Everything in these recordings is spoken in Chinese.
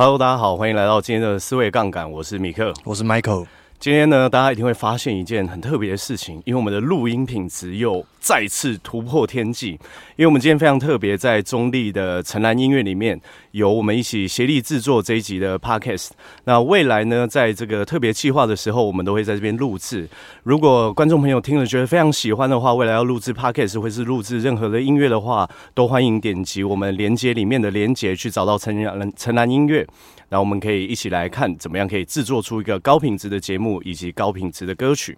Hello，大家好，欢迎来到今天的思维杠杆，我是米克，我是 Michael。今天呢，大家一定会发现一件很特别的事情，因为我们的录音品质又再次突破天际。因为我们今天非常特别，在中立的城南音乐里面，有我们一起协力制作这一集的 Podcast。那未来呢，在这个特别计划的时候，我们都会在这边录制。如果观众朋友听了觉得非常喜欢的话，未来要录制 Podcast 或是录制任何的音乐的话，都欢迎点击我们连接里面的连接去找到城南城南音乐。然后我们可以一起来看，怎么样可以制作出一个高品质的节目以及高品质的歌曲。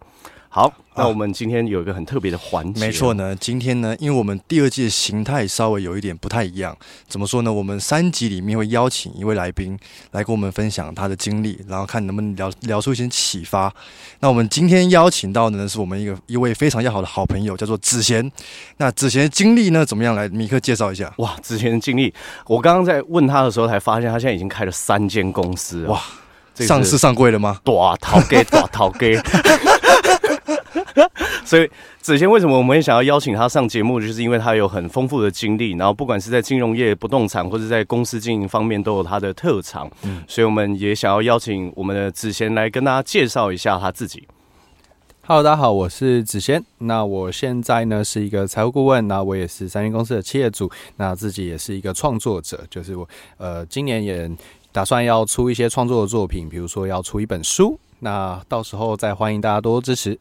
好。那我们今天有一个很特别的环节，没错呢。今天呢，因为我们第二季的形态稍微有一点不太一样，怎么说呢？我们三集里面会邀请一位来宾来跟我们分享他的经历，然后看能不能聊聊出一些启发。那我们今天邀请到的呢，是我们一个一位非常要好的好朋友，叫做子贤。那子贤的经历呢，怎么样？来，米克介绍一下。哇，子贤的经历，我刚刚在问他的时候才发现，他现在已经开了三间公司。哇，上市上柜了吗？大头给，大头家。所以子贤为什么我们也想要邀请他上节目，就是因为他有很丰富的经历，然后不管是在金融业、不动产或者在公司经营方面都有他的特长。嗯，所以我们也想要邀请我们的子贤来跟大家介绍一下他自己。Hello，大家好，我是子贤。那我现在呢是一个财务顾问，那我也是三星公司的企业主，那自己也是一个创作者，就是我呃今年也打算要出一些创作的作品，比如说要出一本书，那到时候再欢迎大家多多支持。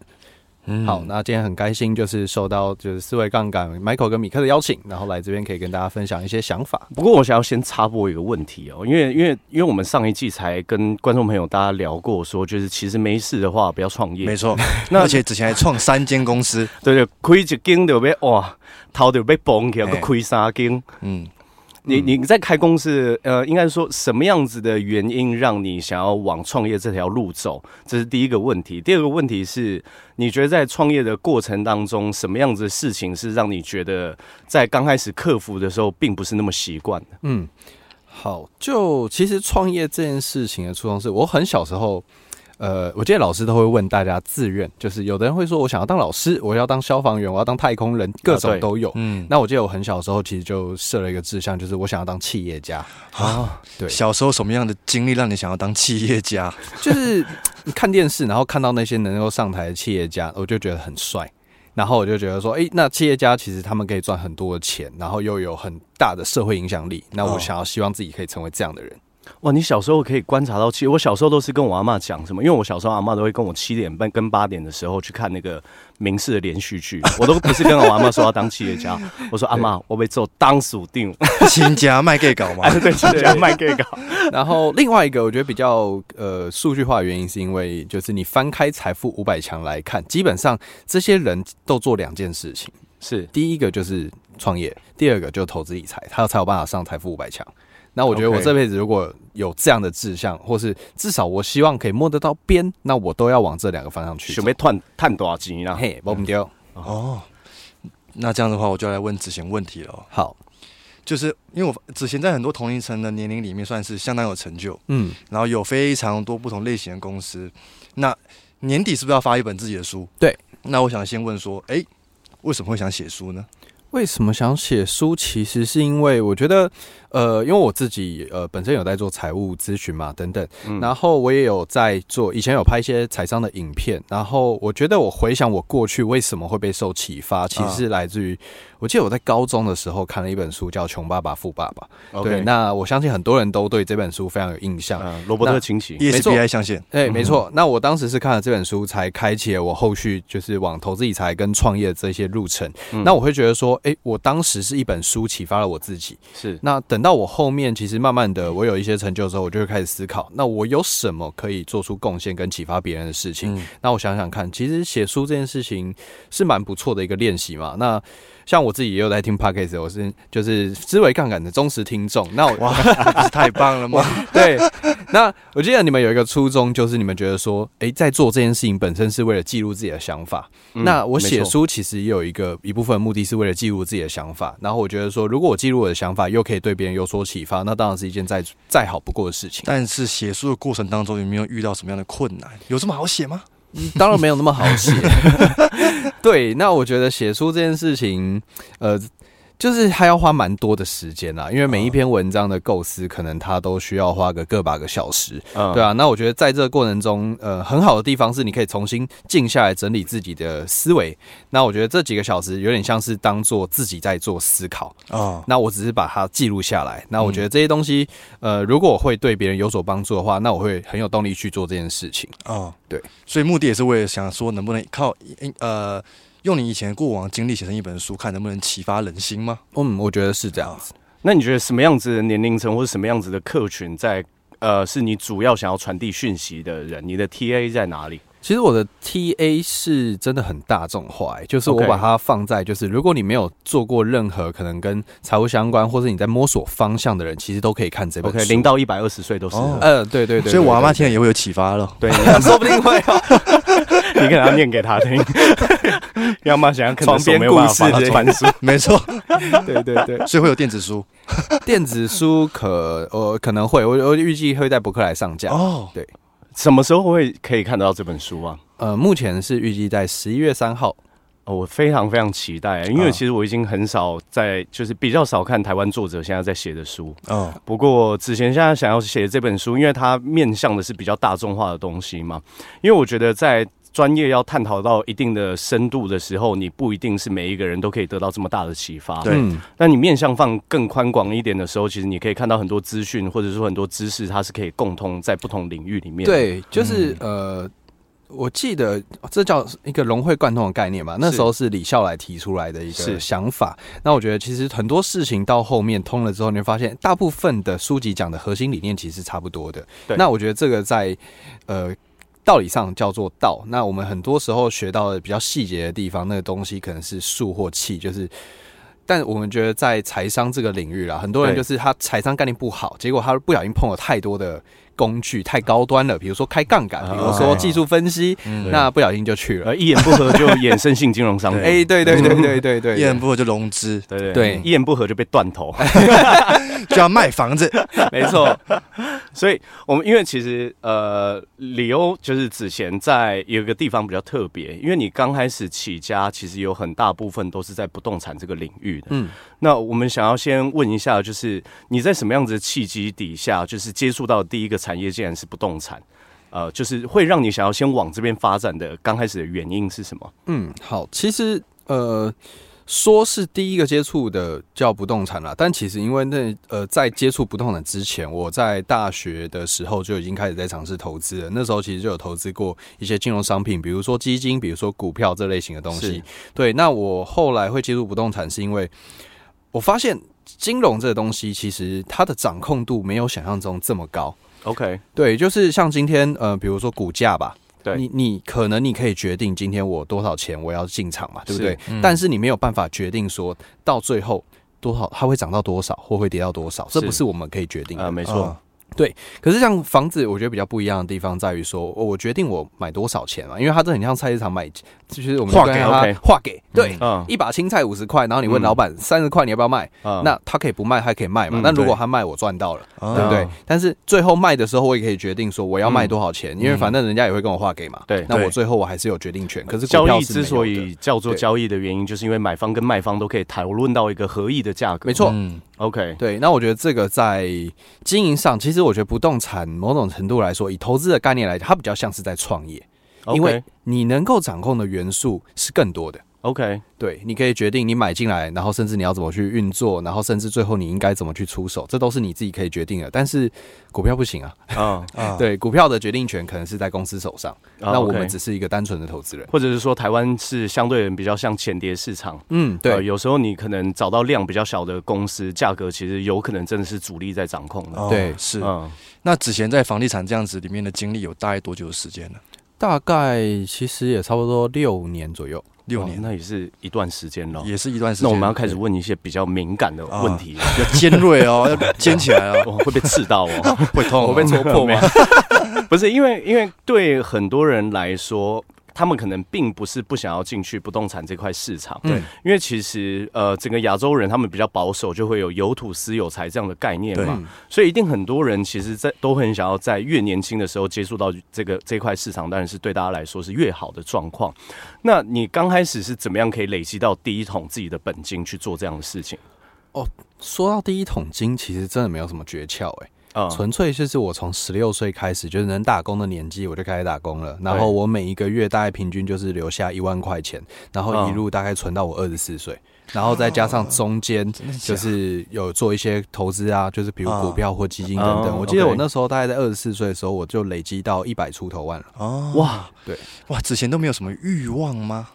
嗯，好，那今天很开心，就是受到就是四位杠杆 Michael 跟米克的邀请，然后来这边可以跟大家分享一些想法。不过我想要先插播一个问题哦，因为因为因为我们上一季才跟观众朋友大家聊过，说就是其实没事的话不要创业，没错。那而且之前还创三间公司，对 对，亏一间就被哇，头就被崩起来，个亏三间，嗯。你你在开公司，呃，应该说什么样子的原因让你想要往创业这条路走？这是第一个问题。第二个问题是，你觉得在创业的过程当中，什么样子的事情是让你觉得在刚开始克服的时候，并不是那么习惯的？嗯，好，就其实创业这件事情的初衷是，我很小时候。呃，我记得老师都会问大家自愿，就是有的人会说，我想要当老师，我要当消防员，我要当太空人，各种都有。啊、嗯，那我记得我很小的时候，其实就设了一个志向，就是我想要当企业家啊。对，小时候什么样的经历让你想要当企业家？就是你看电视，然后看到那些能够上台的企业家，我就觉得很帅，然后我就觉得说，哎、欸，那企业家其实他们可以赚很多的钱，然后又有很大的社会影响力，那我想要希望自己可以成为这样的人。哇，你小时候可以观察到七，我小时候都是跟我阿嬷讲什么，因为我小时候阿嬷都会跟我七点半跟八点的时候去看那个民视的连续剧，我都不是跟我阿嬷说要当企业家，我说阿嬷，我被做当属定，亲家卖给搞嘛，对，亲家卖给搞。然后另外一个我觉得比较呃数据化的原因，是因为就是你翻开财富五百强来看，基本上这些人都做两件事情，是第一个就是创业，第二个就是投资理财，他才有办法上财富五百强。那我觉得我这辈子如果有这样的志向，或是至少我希望可以摸得到边，那我都要往这两个方向去。准备探探多少钱呢？嘿，我们丢哦。那这样的话，我就来问子贤问题了。好，就是因为我子贤在很多同龄层的年龄里面算是相当有成就，嗯，然后有非常多不同类型的公司。那年底是不是要发一本自己的书？对。那我想先问说，哎，为什么会想写书呢？为什么想写书？其实是因为我觉得。呃，因为我自己呃本身有在做财务咨询嘛，等等，嗯，然后我也有在做，以前有拍一些财商的影片，然后我觉得我回想我过去为什么会被受启发，其实是来自于，我记得我在高中的时候看了一本书叫《穷爸爸富爸爸》对，那我相信很多人都对这本书非常有印象，嗯，罗伯特清崎，没错，相信，对，没错，那我当时是看了这本书，才开启了我后续就是往投资理财跟创业这些路程，嗯，那我会觉得说，哎，我当时是一本书启发了我自己，是，那等。等到我后面，其实慢慢的，我有一些成就之后，我就会开始思考，那我有什么可以做出贡献跟启发别人的事情？嗯。那我想想看，其实写书这件事情是蛮不错的一个练习嘛。那像我自己也有在听 Podcast，我是就是思维杠杆的忠实听众。那我哇，太棒了嘛？对。那我记得你们有一个初衷，就是你们觉得说，诶、欸，在做这件事情本身是为了记录自己的想法。嗯、那我写书其实也有一个一部分目的是为了记录自己的想法。然后我觉得说，如果我记录我的想法，又可以对别人有所启发，那当然是一件再再好不过的事情。但是写书的过程当中，有没有遇到什么样的困难？有这么好写吗？当然没有那么好写。对，那我觉得写书这件事情，呃。就是还要花蛮多的时间啦，因为每一篇文章的构思，可能它都需要花个个把个小时，嗯，对啊。那我觉得在这个过程中，呃，很好的地方是你可以重新静下来整理自己的思维。那我觉得这几个小时有点像是当做自己在做思考啊。那我只是把它记录下来。那我觉得这些东西，呃，如果我会对别人有所帮助的话，那我会很有动力去做这件事情啊。对，所以目的也是为了想说，能不能靠呃。用你以前过往经历写成一本书，看能不能启发人心吗？嗯，我觉得是这样子。那你觉得什么样子的年龄层或者什么样子的客群在，在呃，是你主要想要传递讯息的人？你的 TA 在哪里？其实我的 TA 是真的很大众化，就是我把它放在，就是如果你没有做过任何可能跟财务相关，或者你在摸索方向的人，其实都可以看这本书。OK，零到一百二十岁都是。呃，对对对，所以我阿妈听了也会有启发了。对，说不定会。你给他念给他听，要么想要看床边故事的传书，没错，对对对，所以会有电子书，电子书可呃可能会，我我预计会在博客来上架哦。对，什么时候会可以看得到这本书啊？呃，目前是预计在十一月三号。我非常非常期待，因为其实我已经很少在，就是比较少看台湾作者现在在写的书。嗯，不过子贤现在想要写这本书，因为它面向的是比较大众化的东西嘛。因为我觉得在专业要探讨到一定的深度的时候，你不一定是每一个人都可以得到这么大的启发。对，但你面向放更宽广一点的时候，其实你可以看到很多资讯，或者说很多知识，它是可以共通在不同领域里面。对，就是呃。我记得这叫一个融会贯通的概念嘛，那时候是李笑来提出来的一个想法。那我觉得其实很多事情到后面通了之后，你会发现大部分的书籍讲的核心理念其实是差不多的。那我觉得这个在呃道理上叫做道。那我们很多时候学到的比较细节的地方，那个东西可能是术或气，就是。但我们觉得在财商这个领域啦，很多人就是他财商概念不好，结果他不小心碰了太多的。工具太高端了，比如说开杠杆，比如说技术分析，那不小心就去了，一言不合就衍生性金融商品。哎，对对对对对对，一言不合就融资，对对对，一言不合就被断头，就要卖房子，没错。所以我们因为其实呃，李欧就是子贤在有一个地方比较特别，因为你刚开始起家，其实有很大部分都是在不动产这个领域的。嗯，那我们想要先问一下，就是你在什么样子的契机底下，就是接触到第一个产业竟然是不动产，呃，就是会让你想要先往这边发展的刚开始的原因是什么？嗯，好，其实呃，说是第一个接触的叫不动产啦，但其实因为那呃，在接触不动产之前，我在大学的时候就已经开始在尝试投资了。那时候其实就有投资过一些金融商品，比如说基金，比如说股票这类型的东西。对，那我后来会接触不动产，是因为我发现金融这个东西其实它的掌控度没有想象中这么高。OK，对，就是像今天，呃，比如说股价吧，对，你你可能你可以决定今天我多少钱我要进场嘛，对不对？嗯、但是你没有办法决定说到最后多少它会涨到多少或会跌到多少，这不是我们可以决定的，呃、没错。对，可是像房子，我觉得比较不一样的地方在于说，我决定我买多少钱嘛，因为它这很像菜市场买，就是我们划给他划给，对，嗯、一把青菜五十块，然后你问老板三十块你要不要卖？嗯、那他可以不卖，他可以卖嘛。那、嗯、如果他卖，我赚到了，嗯、对不对？但是最后卖的时候，我也可以决定说我要卖多少钱，嗯、因为反正人家也会跟我划给嘛。对，那我最后我还是有决定权。可是交易之所以叫做交易的原因，就是因为买方跟卖方都可以讨论到一个合意的价格。没错。嗯 OK，对，那我觉得这个在经营上，其实我觉得不动产某种程度来说，以投资的概念来讲，它比较像是在创业因为你能够掌控的元素是更多的。OK，对，你可以决定你买进来，然后甚至你要怎么去运作，然后甚至最后你应该怎么去出手，这都是你自己可以决定的。但是股票不行啊，啊啊，对，股票的决定权可能是在公司手上，啊、那我们只是一个单纯的投资人，或者是说台湾是相对人比较像前跌市场，嗯，对、呃，有时候你可能找到量比较小的公司，价格其实有可能真的是主力在掌控的，哦、对，是。嗯、那之前在房地产这样子里面的经历有大概多久的时间呢？大概其实也差不多六年左右。六年，那也是一段时间了，也是一段时间。那我们要开始问一些比较敏感的问题，要尖锐哦，要尖起来哦，会被刺到哦，会痛，会被戳破吗？不是，因为因为对很多人来说。他们可能并不是不想要进去不动产这块市场，对，因为其实呃，整个亚洲人他们比较保守，就会有有土私有财这样的概念嘛，所以一定很多人其实，在都很想要在越年轻的时候接触到这个这块市场，当然是对大家来说是越好的状况。那你刚开始是怎么样可以累积到第一桶自己的本金去做这样的事情？哦，说到第一桶金，其实真的没有什么诀窍哎。纯粹就是我从十六岁开始，就是能打工的年纪，我就开始打工了。然后我每一个月大概平均就是留下一万块钱，然后一路大概存到我二十四岁，然后再加上中间就是有做一些投资啊，就是比如股票或基金等等。我记得我那时候大概在二十四岁的时候，我就累积到一百出头万了。哦，哇，对，哇，之前都没有什么欲望吗？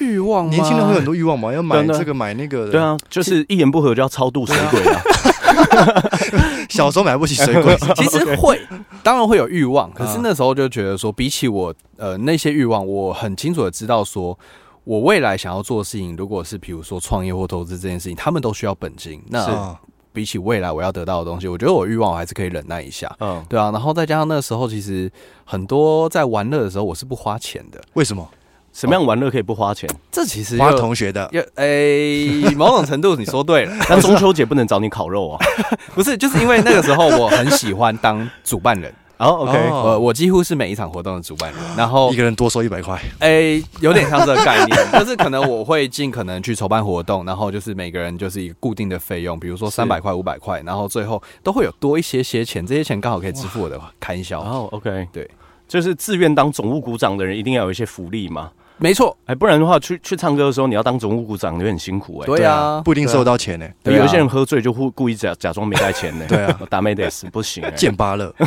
欲望？年轻人会有很多欲望嘛？要买这个买那个的。对啊，就是一言不合就要超度水鬼啊。小时候买不起水果，其实会，当然会有欲望，可是那时候就觉得说，比起我呃那些欲望，我很清楚的知道说，我未来想要做的事情，如果是比如说创业或投资这件事情，他们都需要本金。那比起未来我要得到的东西，我觉得我欲望我还是可以忍耐一下。嗯，对啊，然后再加上那个时候，其实很多在玩乐的时候，我是不花钱的。为什么？什么样玩乐可以不花钱？这其实花同学的，诶，某种程度你说对了。但中秋节不能找你烤肉啊？不是，就是因为那个时候我很喜欢当主办人。哦，OK，呃，我几乎是每一场活动的主办人，然后一个人多收一百块。诶，有点像这个概念，就是可能我会尽可能去筹办活动，然后就是每个人就是一个固定的费用，比如说三百块、五百块，然后最后都会有多一些些钱，这些钱刚好可以支付我的开销。哦，OK，对，就是自愿当总务股长的人一定要有一些福利嘛。没错，哎，不然的话，去去唱歌的时候，你要当总务股长，你会很辛苦哎。对啊，不一定收得到钱呢。有一些人喝醉就故故意假假装没带钱呢。对啊，打没得死不行，贱巴乐。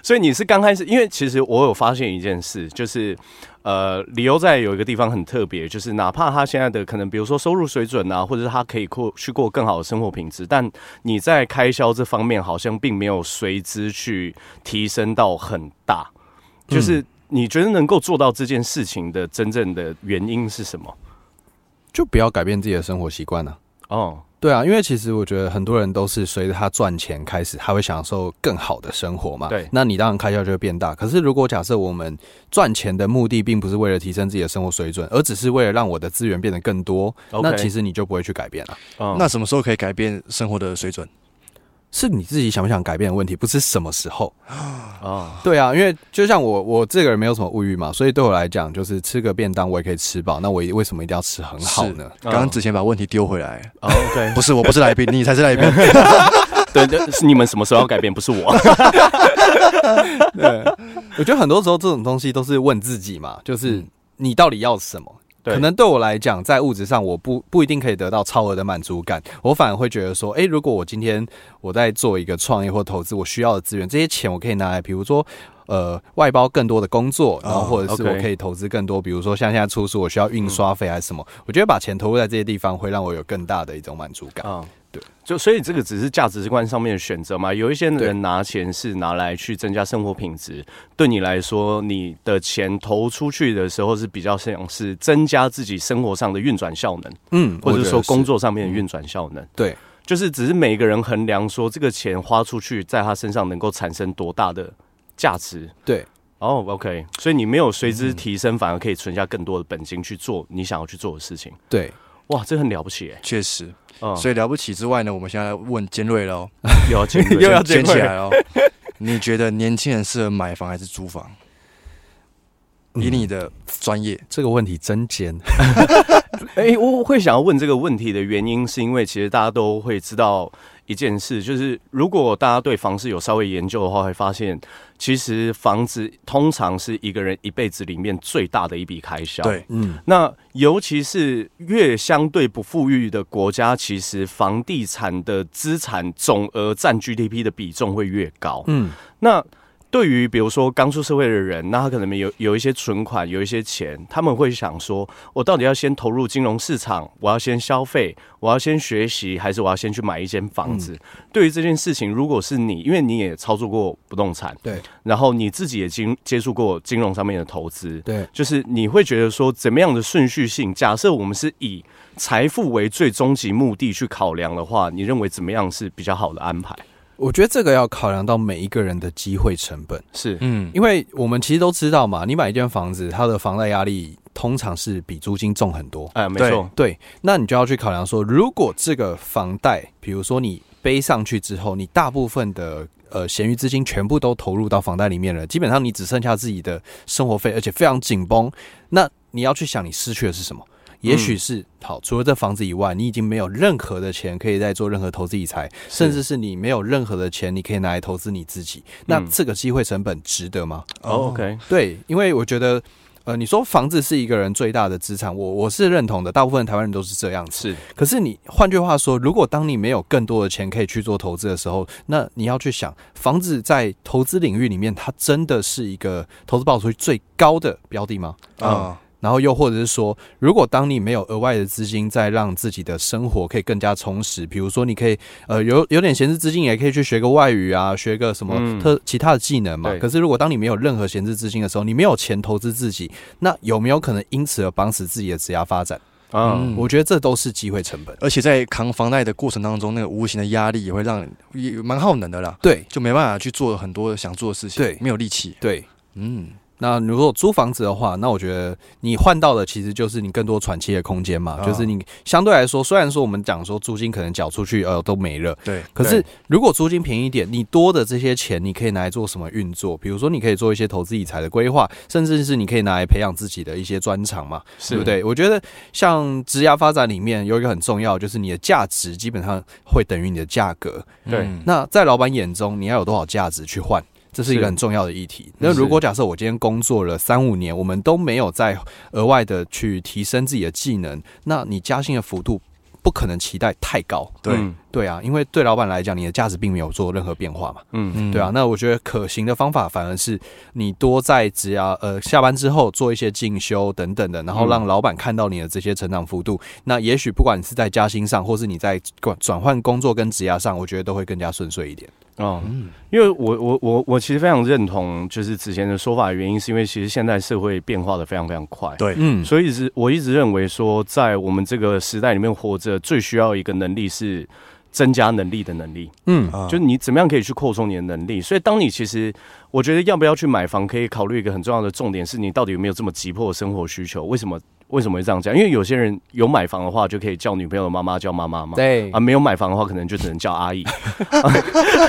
所以你是刚开始，因为其实我有发现一件事，就是呃，理由在有一个地方很特别，就是哪怕他现在的可能，比如说收入水准啊，或者是他可以过去过更好的生活品质，但你在开销这方面好像并没有随之去提升到很大，就是。你觉得能够做到这件事情的真正的原因是什么？就不要改变自己的生活习惯呢？哦，对啊，因为其实我觉得很多人都是随着他赚钱开始，他会享受更好的生活嘛。对，那你当然开销就会变大。可是如果假设我们赚钱的目的并不是为了提升自己的生活水准，而只是为了让我的资源变得更多那其实你就不会去改变了。嗯，那什么时候可以改变生活的水准？是你自己想不想改变的问题，不是什么时候啊？对啊，因为就像我，我这个人没有什么物欲嘛，所以对我来讲，就是吃个便当我也可以吃饱。那我为什么一定要吃很好呢？刚刚之前把问题丢回来。OK，不是，我不是来宾，你才是来宾。对，是你们什么时候要改变，不是我。对，我觉得很多时候这种东西都是问自己嘛，就是你到底要什么？可能对我来讲，在物质上我不不一定可以得到超额的满足感，我反而会觉得说，诶，如果我今天我在做一个创业或投资，我需要的资源，这些钱我可以拿来，比如说，呃，外包更多的工作，然后或者是我可以投资更多，比如说像现在出书，我需要印刷费还是什么，我觉得把钱投入在这些地方，会让我有更大的一种满足感。对，就所以这个只是价值观上面的选择嘛。有一些人拿钱是拿来去增加生活品质，对你来说，你的钱投出去的时候是比较像是增加自己生活上的运转效能，嗯，或者说工作上面的运转效能。对，就是只是每个人衡量说这个钱花出去，在他身上能够产生多大的价值。对，哦，OK，所以你没有随之提升，反而可以存下更多的本金去做你想要去做的事情。对，哇，这很了不起哎，确实。所以了不起之外呢，我们现在来问尖锐喽，又要 尖锐，又要尖起来喽。你觉得年轻人适合买房还是租房？以你的专业，这个问题真尖。哎，我会想要问这个问题的原因，是因为其实大家都会知道。一件事就是，如果大家对房市有稍微研究的话，会发现其实房子通常是一个人一辈子里面最大的一笔开销。对，嗯，那尤其是越相对不富裕的国家，其实房地产的资产总额占 GDP 的比重会越高。嗯，那。对于比如说刚出社会的人，那他可能有有一些存款，有一些钱，他们会想说：我到底要先投入金融市场，我要先消费，我要先学习，还是我要先去买一间房子？嗯、对于这件事情，如果是你，因为你也操作过不动产，对，然后你自己也经接触过金融上面的投资，对，就是你会觉得说，怎么样的顺序性？假设我们是以财富为最终极目的去考量的话，你认为怎么样是比较好的安排？我觉得这个要考量到每一个人的机会成本，是，嗯，因为我们其实都知道嘛，你买一间房子，它的房贷压力通常是比租金重很多，哎，没错，对，那你就要去考量说，如果这个房贷，比如说你背上去之后，你大部分的呃闲余资金全部都投入到房贷里面了，基本上你只剩下自己的生活费，而且非常紧绷，那你要去想你失去的是什么？也许是、嗯、好，除了这房子以外，你已经没有任何的钱可以再做任何投资理财，甚至是你没有任何的钱，你可以拿来投资你自己。那这个机会成本值得吗？哦，OK，对，因为我觉得。呃，你说房子是一个人最大的资产，我我是认同的，大部分台湾人都是这样子。是，可是你换句话说，如果当你没有更多的钱可以去做投资的时候，那你要去想，房子在投资领域里面，它真的是一个投资报酬率最高的标的吗？啊、嗯。然后又或者是说，如果当你没有额外的资金，再让自己的生活可以更加充实，比如说你可以呃有有点闲置资金，也可以去学个外语啊，学个什么特其他的技能嘛。可是如果当你没有任何闲置资金的时候，你没有钱投资自己，那有没有可能因此而绑死自己的职业发展？嗯，我觉得这都是机会成本。而且在扛房贷的过程当中，那个无形的压力也会让也蛮耗能的啦。对，就没办法去做很多想做的事情。对，没有力气。对，嗯。那如果租房子的话，那我觉得你换到的其实就是你更多喘气的空间嘛。就是你相对来说，虽然说我们讲说租金可能缴出去呃都没了，对。可是如果租金便宜一点，你多的这些钱你可以拿来做什么运作？比如说你可以做一些投资理财的规划，甚至是你可以拿来培养自己的一些专长嘛，对不对？我觉得像职涯发展里面有一个很重要，就是你的价值基本上会等于你的价格。对。那在老板眼中，你要有多少价值去换？这是一个很重要的议题。那如果假设我今天工作了三五年，我们都没有再额外的去提升自己的技能，那你加薪的幅度不可能期待太高。对对啊，因为对老板来讲，你的价值并没有做任何变化嘛。嗯嗯，对啊。那我觉得可行的方法反而是你多在职涯呃下班之后做一些进修等等的，然后让老板看到你的这些成长幅度。那也许不管你是在加薪上，或是你在转转换工作跟职涯上，我觉得都会更加顺遂一点。哦，因为我我我我其实非常认同，就是之前的说法的原因，是因为其实现在社会变化的非常非常快，对，嗯，所以一直我一直认为说，在我们这个时代里面活着，最需要一个能力是增加能力的能力，嗯，就是你怎么样可以去扩充你的能力。所以，当你其实我觉得要不要去买房，可以考虑一个很重要的重点是你到底有没有这么急迫的生活需求？为什么？为什么会这样讲？因为有些人有买房的话，就可以叫女朋友的妈妈叫妈妈嘛。对啊，没有买房的话，可能就只能叫阿姨。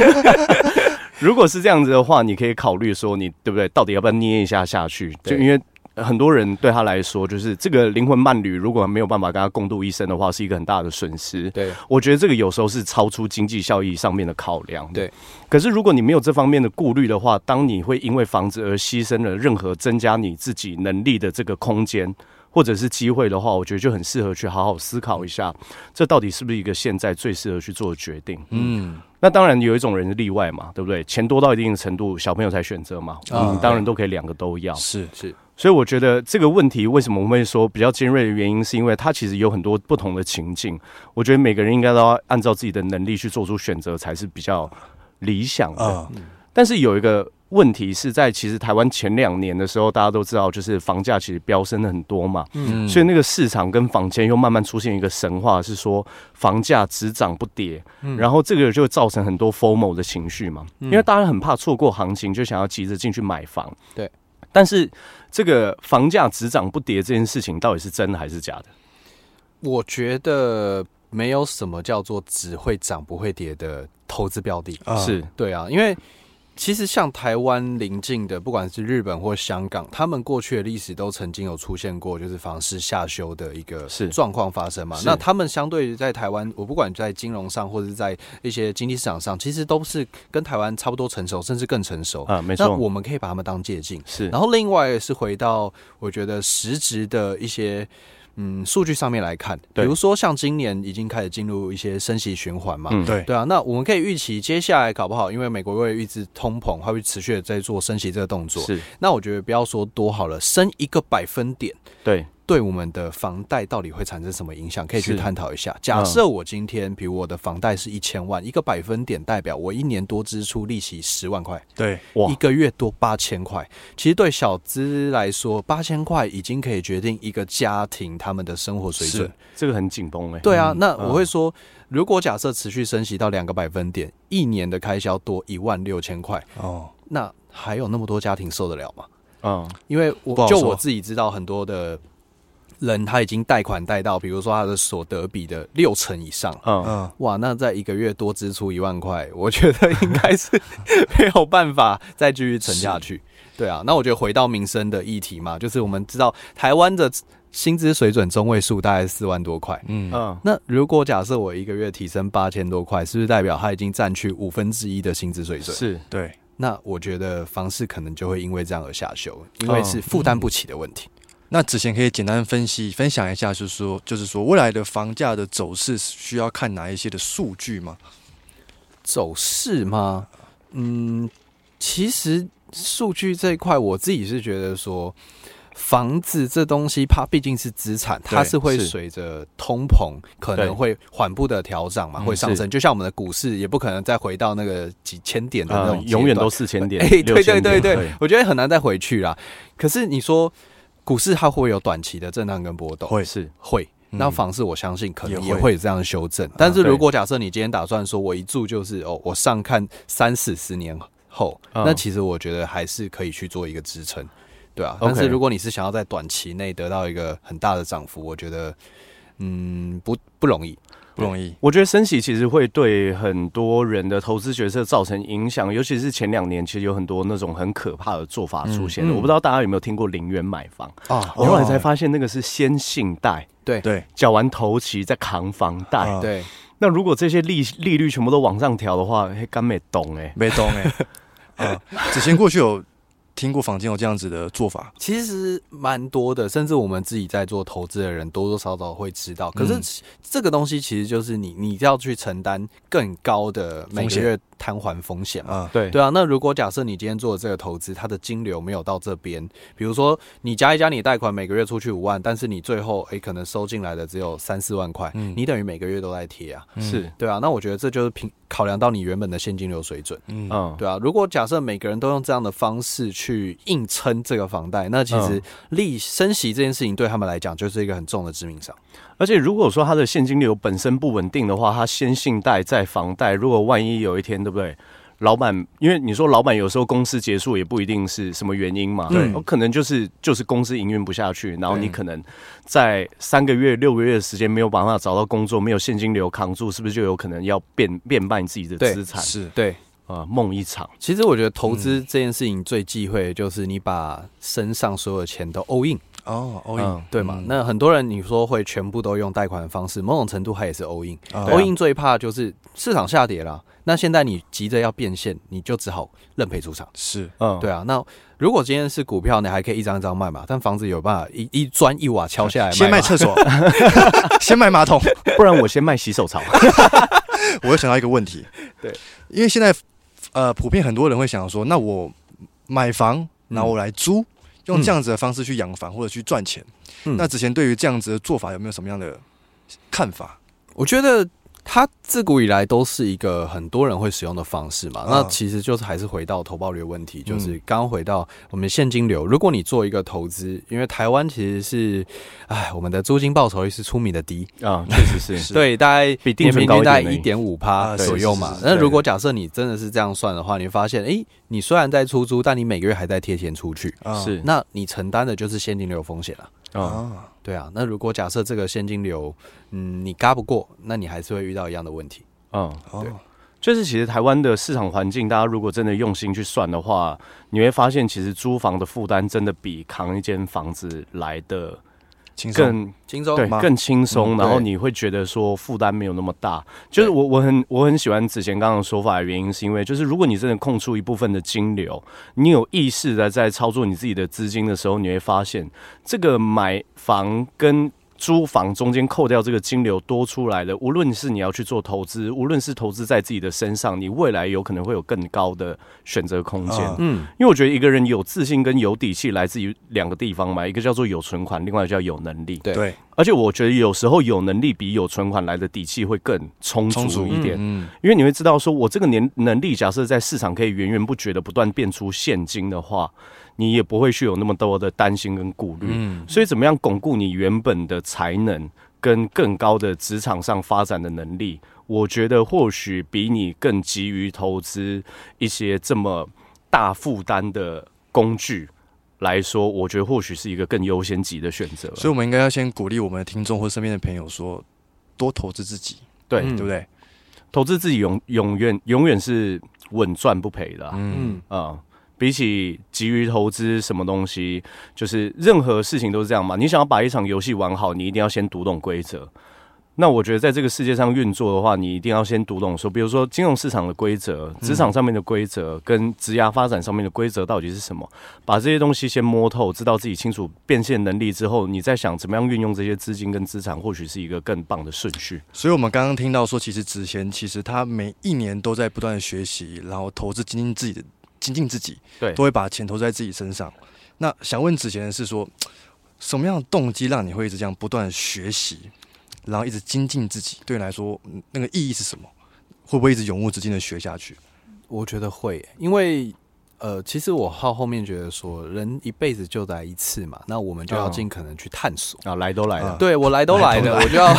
如果是这样子的话，你可以考虑说，你对不对？到底要不要捏一下下去？就因为很多人对他来说，就是这个灵魂伴侣，如果没有办法跟他共度一生的话，是一个很大的损失。对，我觉得这个有时候是超出经济效益上面的考量。对，可是如果你没有这方面的顾虑的话，当你会因为房子而牺牲了任何增加你自己能力的这个空间。或者是机会的话，我觉得就很适合去好好思考一下，这到底是不是一个现在最适合去做的决定？嗯，那当然有一种人是例外嘛，对不对？钱多到一定的程度，小朋友才选择嘛。嗯，当然都可以两个都要。是是，所以我觉得这个问题为什么我们会说比较尖锐的原因，是因为它其实有很多不同的情境。我觉得每个人应该都要按照自己的能力去做出选择，才是比较理想的。但是有一个。问题是在其实台湾前两年的时候，大家都知道，就是房价其实飙升了很多嘛，嗯，所以那个市场跟房间又慢慢出现一个神话，是说房价只涨不跌，嗯，然后这个就造成很多 FOMO 的情绪嘛，因为大家很怕错过行情，就想要急着进去买房，对。但是这个房价只涨不跌这件事情，到底是真的还是假的？我觉得没有什么叫做只会涨不会跌的投资标的，是。对啊，因为。其实像台湾邻近的，不管是日本或香港，他们过去的历史都曾经有出现过，就是房市下修的一个状况发生嘛。那他们相对于在台湾，我不管在金融上或者是在一些经济市场上，其实都是跟台湾差不多成熟，甚至更成熟啊。没错，那我们可以把他们当借鉴。是，然后另外是回到我觉得实质的一些。嗯，数据上面来看，比如说像今年已经开始进入一些升息循环嘛，对对啊，那我们可以预期接下来搞不好，因为美国会预支通膨，它会持续的在做升息这个动作。是，那我觉得不要说多好了，升一个百分点，对。对我们的房贷到底会产生什么影响？可以去探讨一下。假设我今天，比如我的房贷是一千万，一个百分点代表我一年多支出利息十万块，对，一个月多八千块。其实对小资来说，八千块已经可以决定一个家庭他们的生活水准。这个很紧绷哎。对啊，那我会说，如果假设持续升息到两个百分点，一年的开销多一万六千块哦，那还有那么多家庭受得了吗？嗯，因为我就我自己知道很多的。人他已经贷款贷到，比如说他的所得比的六成以上，嗯嗯，哇，那在一个月多支出一万块，我觉得应该是没有办法再继续沉下去。对啊，那我觉得回到民生的议题嘛，就是我们知道台湾的薪资水准中位数大概四万多块，嗯嗯，那如果假设我一个月提升八千多块，是不是代表他已经占去五分之一的薪资水准？是对。那我觉得房市可能就会因为这样而下修，因为是负担不起的问题。嗯、那之前可以简单分析分享一下，就是说，就是说未来的房价的走势需要看哪一些的数据吗？走势吗？嗯，其实数据这一块，我自己是觉得说。房子这东西，它毕竟是资产，它是会随着通膨可能会缓步的调涨嘛，会上升。就像我们的股市，也不可能再回到那个几千点的那种，永远都四千点。哎，对对对对，我觉得很难再回去啦。可是你说股市它会有短期的震荡跟波动？会是会。那房市我相信可能也会有这样的修正。但是如果假设你今天打算说我一住就是哦，我上看三四十年后，那其实我觉得还是可以去做一个支撑。对啊，但是如果你是想要在短期内得到一个很大的涨幅，我觉得，嗯，不不容易，不容易。我觉得升息其实会对很多人的投资决策造成影响，尤其是前两年，其实有很多那种很可怕的做法出现。嗯、我不知道大家有没有听过零元买房啊？我后来才发现那个是先信贷，对对，缴完头期再扛房贷，对。那如果这些利利率全部都往上调的话，嘿，干没懂哎，没懂哎，啊，之前过去有。听过坊间有这样子的做法，其实蛮多的，甚至我们自己在做投资的人多多少少会知道。可是这个东西其实就是你，你要去承担更高的每个月摊还风险嘛。对对啊，那如果假设你今天做的这个投资，它的金流没有到这边，比如说你加一加你贷款每个月出去五万，但是你最后诶、欸、可能收进来的只有三四万块，嗯、你等于每个月都在贴啊。是对啊，那我觉得这就是凭考量到你原本的现金流水准。嗯，对啊，如果假设每个人都用这样的方式去。硬撑这个房贷，那其实利升息这件事情对他们来讲就是一个很重的致命伤。而且如果说他的现金流本身不稳定的话，他先信贷再房贷，如果万一有一天，对不对？老板，因为你说老板有时候公司结束也不一定是什么原因嘛，对，可能就是就是公司营运不下去，然后你可能在三个月、六个月的时间没有办法找到工作，没有现金流扛住，是不是就有可能要变变卖自己的资产？是对。啊，梦一场。其实我觉得投资这件事情最忌讳的就是你把身上所有的钱都 all in 哦，all in 对嘛？那很多人你说会全部都用贷款的方式，某种程度它也是 all in。all in 最怕就是市场下跌了，那现在你急着要变现，你就只好认赔出场。是，嗯，对啊。那如果今天是股票，你还可以一张一张卖嘛，但房子有办法一一砖一瓦敲下来，先卖厕所，先卖马桶，不然我先卖洗手槽。我又想到一个问题，对，因为现在。呃，普遍很多人会想说，那我买房，那我来租，嗯、用这样子的方式去养房或者去赚钱。嗯、那之前对于这样子的做法有没有什么样的看法？我觉得。它自古以来都是一个很多人会使用的方式嘛，那其实就是还是回到投报率的问题，就是刚刚回到我们现金流。如果你做一个投资，因为台湾其实是，哎，我们的租金报酬率是出名的低。啊，确实是，对，大概比定存高大概一点五趴左右嘛。那如果假设你真的是这样算的话，你会发现，哎，你虽然在出租，但你每个月还在贴钱出去，是，那你承担的就是现金流风险了。啊。对啊，那如果假设这个现金流，嗯，你嘎不过，那你还是会遇到一样的问题。嗯，对，就是其实台湾的市场环境，大家如果真的用心去算的话，你会发现，其实租房的负担真的比扛一间房子来的。更轻松，对，更轻松，然后你会觉得说负担没有那么大。就是我我很我很喜欢子贤刚刚说法的原因，是因为就是如果你真的空出一部分的金流，你有意识的在操作你自己的资金的时候，你会发现这个买房跟。租房中间扣掉这个金流多出来的，无论是你要去做投资，无论是投资在自己的身上，你未来有可能会有更高的选择空间。嗯，因为我觉得一个人有自信跟有底气来自于两个地方嘛，一个叫做有存款，另外叫有能力。对，而且我觉得有时候有能力比有存款来的底气会更充足一点。嗯，因为你会知道说，我这个年能力，假设在市场可以源源不绝的不断变出现金的话。你也不会去有那么多的担心跟顾虑，嗯，所以怎么样巩固你原本的才能跟更高的职场上发展的能力？我觉得或许比你更急于投资一些这么大负担的工具来说，我觉得或许是一个更优先级的选择。所以，我们应该要先鼓励我们的听众或身边的朋友说，多投资自己，对，对不对？投资自己永永远永远是稳赚不赔的，嗯啊。比起急于投资什么东西，就是任何事情都是这样嘛。你想要把一场游戏玩好，你一定要先读懂规则。那我觉得，在这个世界上运作的话，你一定要先读懂说，比如说金融市场的规则、职场上面的规则跟职涯发展上面的规则到底是什么？把这些东西先摸透，知道自己清楚变现能力之后，你再想怎么样运用这些资金跟资产，或许是一个更棒的顺序。所以，我们刚刚听到说，其实子贤其实他每一年都在不断学习，然后投资精进自己的精进自己，对，都会把钱投在自己身上。那想问子贤的是说，什么样的动机让你会一直这样不断学习？然后一直精进自己，对你来说，那个意义是什么？会不会一直永无止境的学下去？我觉得会，因为呃，其实我到后面觉得说，人一辈子就来一次嘛，那我们就要尽可能去探索啊，来都来了，对我来都来了，我就要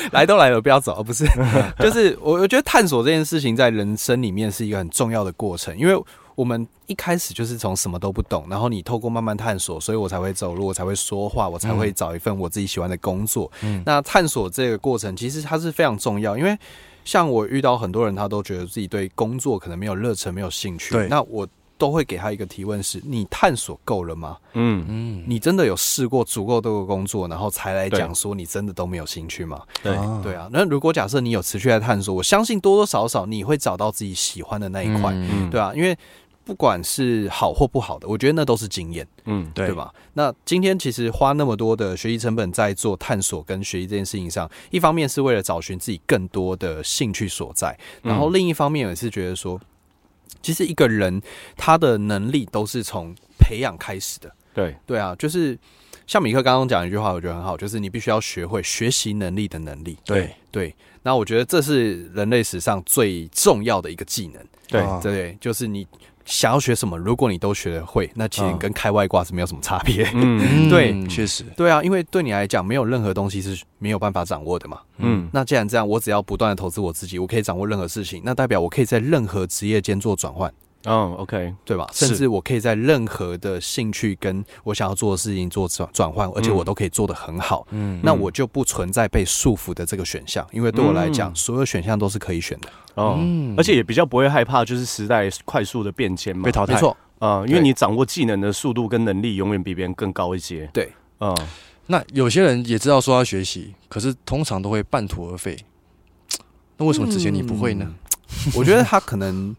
来都来了，不要走，不是，就是我我觉得探索这件事情在人生里面是一个很重要的过程，因为。我们一开始就是从什么都不懂，然后你透过慢慢探索，所以我才会走路，我才会说话，我才会找一份我自己喜欢的工作。嗯，那探索这个过程其实它是非常重要，因为像我遇到很多人，他都觉得自己对工作可能没有热忱，没有兴趣。对，那我都会给他一个提问是：你探索够了吗？嗯嗯，你真的有试过足够多的工作，然后才来讲说你真的都没有兴趣吗？对对啊。那如果假设你有持续在探索，我相信多多少少你会找到自己喜欢的那一块，嗯，对啊，因为。不管是好或不好的，我觉得那都是经验，嗯，对，对吧？那今天其实花那么多的学习成本在做探索跟学习这件事情上，一方面是为了找寻自己更多的兴趣所在，然后另一方面也是觉得说，其实一个人他的能力都是从培养开始的，对，对啊，就是像米克刚刚讲一句话，我觉得很好，就是你必须要学会学习能力的能力，对。对。那我觉得这是人类史上最重要的一个技能，对。对，就是你。想要学什么？如果你都学得会，那其实跟开外挂是没有什么差别。嗯，对，确实，对啊，因为对你来讲，没有任何东西是没有办法掌握的嘛。嗯，那既然这样，我只要不断的投资我自己，我可以掌握任何事情，那代表我可以在任何职业间做转换。嗯，OK，对吧？甚至我可以在任何的兴趣跟我想要做的事情做转转换，而且我都可以做得很好。嗯，那我就不存在被束缚的这个选项，因为对我来讲，所有选项都是可以选的。哦，而且也比较不会害怕，就是时代快速的变迁嘛，被淘汰。没错，啊，因为你掌握技能的速度跟能力永远比别人更高一些。对，嗯，那有些人也知道说要学习，可是通常都会半途而废。那为什么之前你不会呢？我觉得他可能。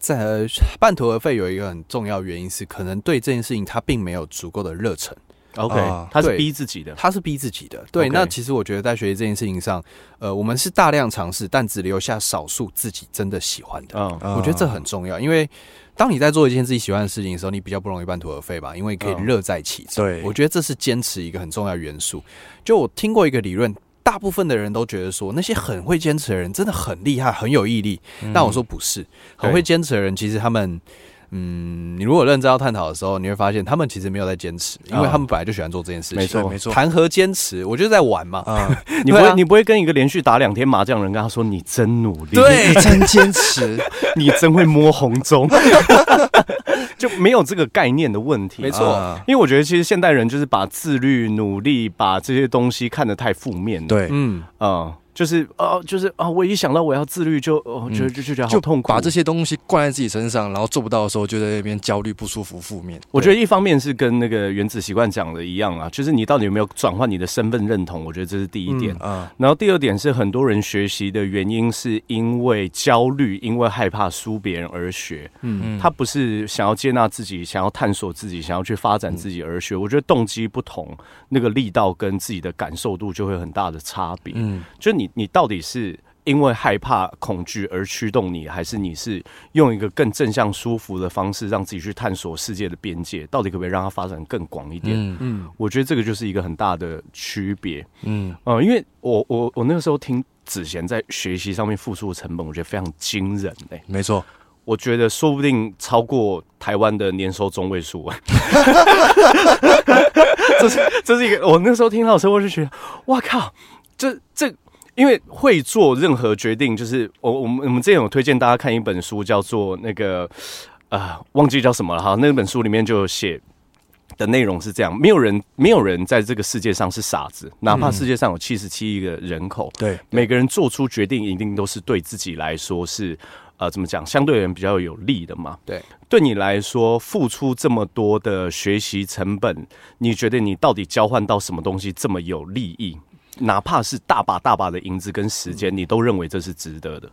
在半途而废有一个很重要原因是，可能对这件事情他并没有足够的热忱。OK，他是逼自己的，他是逼自己的。对，Okay. 那其实我觉得在学习这件事情上，呃，我们是大量尝试，但只留下少数自己真的喜欢的。嗯，我觉得这很重要，因为当你在做一件自己喜欢的事情的时候，你比较不容易半途而废吧，因为可以乐在其中。对，我觉得这是坚持一个很重要元素。就我听过一个理论。大部分的人都觉得说，那些很会坚持的人真的很厉害，很有毅力。但我说不是，很会坚持的人，其实他们。嗯，你如果认真要探讨的时候，你会发现他们其实没有在坚持，因为他们本来就喜欢做这件事情。没错，没错。谈何坚持？我就是在玩嘛。啊，你不会，你不会跟一个连续打两天麻将的人跟他说：“你真努力，对，你真坚持，你真会摸红中。”就没有这个概念的问题。没错，因为我觉得其实现代人就是把自律、努力，把这些东西看得太负面了。对，嗯啊。就是哦，就是啊，我一想到我要自律就，就哦，就就觉得好痛苦，把这些东西灌在自己身上，然后做不到的时候，就在那边焦虑、不舒服、负面。我觉得一方面是跟那个原子习惯讲的一样啊，就是你到底有没有转换你的身份认同？我觉得这是第一点啊。嗯、然后第二点是很多人学习的原因是因为焦虑，因为害怕输别人而学。嗯嗯，他不是想要接纳自己，想要探索自己，想要去发展自己而学。嗯、我觉得动机不同，那个力道跟自己的感受度就会很大的差别。嗯，就你你到底是。因为害怕、恐惧而驱动你，还是你是用一个更正向、舒服的方式，让自己去探索世界的边界？到底可不可以让它发展更广一点？嗯嗯，我觉得这个就是一个很大的区别。嗯呃，因为我我我那个时候听子贤在学习上面付出的成本，我觉得非常惊人哎、欸。没错，我觉得说不定超过台湾的年收中位数。这是这是一个，我那时候听到的时候，我就觉得，哇靠，这这。因为会做任何决定，就是我我们我们之前有推荐大家看一本书，叫做那个啊、呃，忘记叫什么了哈。那本书里面就有写的内容是这样：没有人没有人在这个世界上是傻子，哪怕世界上有七十七亿个人口，对，每个人做出决定一定都是对自己来说是呃，怎么讲，相对人比较有利的嘛。对，对你来说，付出这么多的学习成本，你觉得你到底交换到什么东西这么有利益？哪怕是大把大把的银子跟时间，你都认为这是值得的？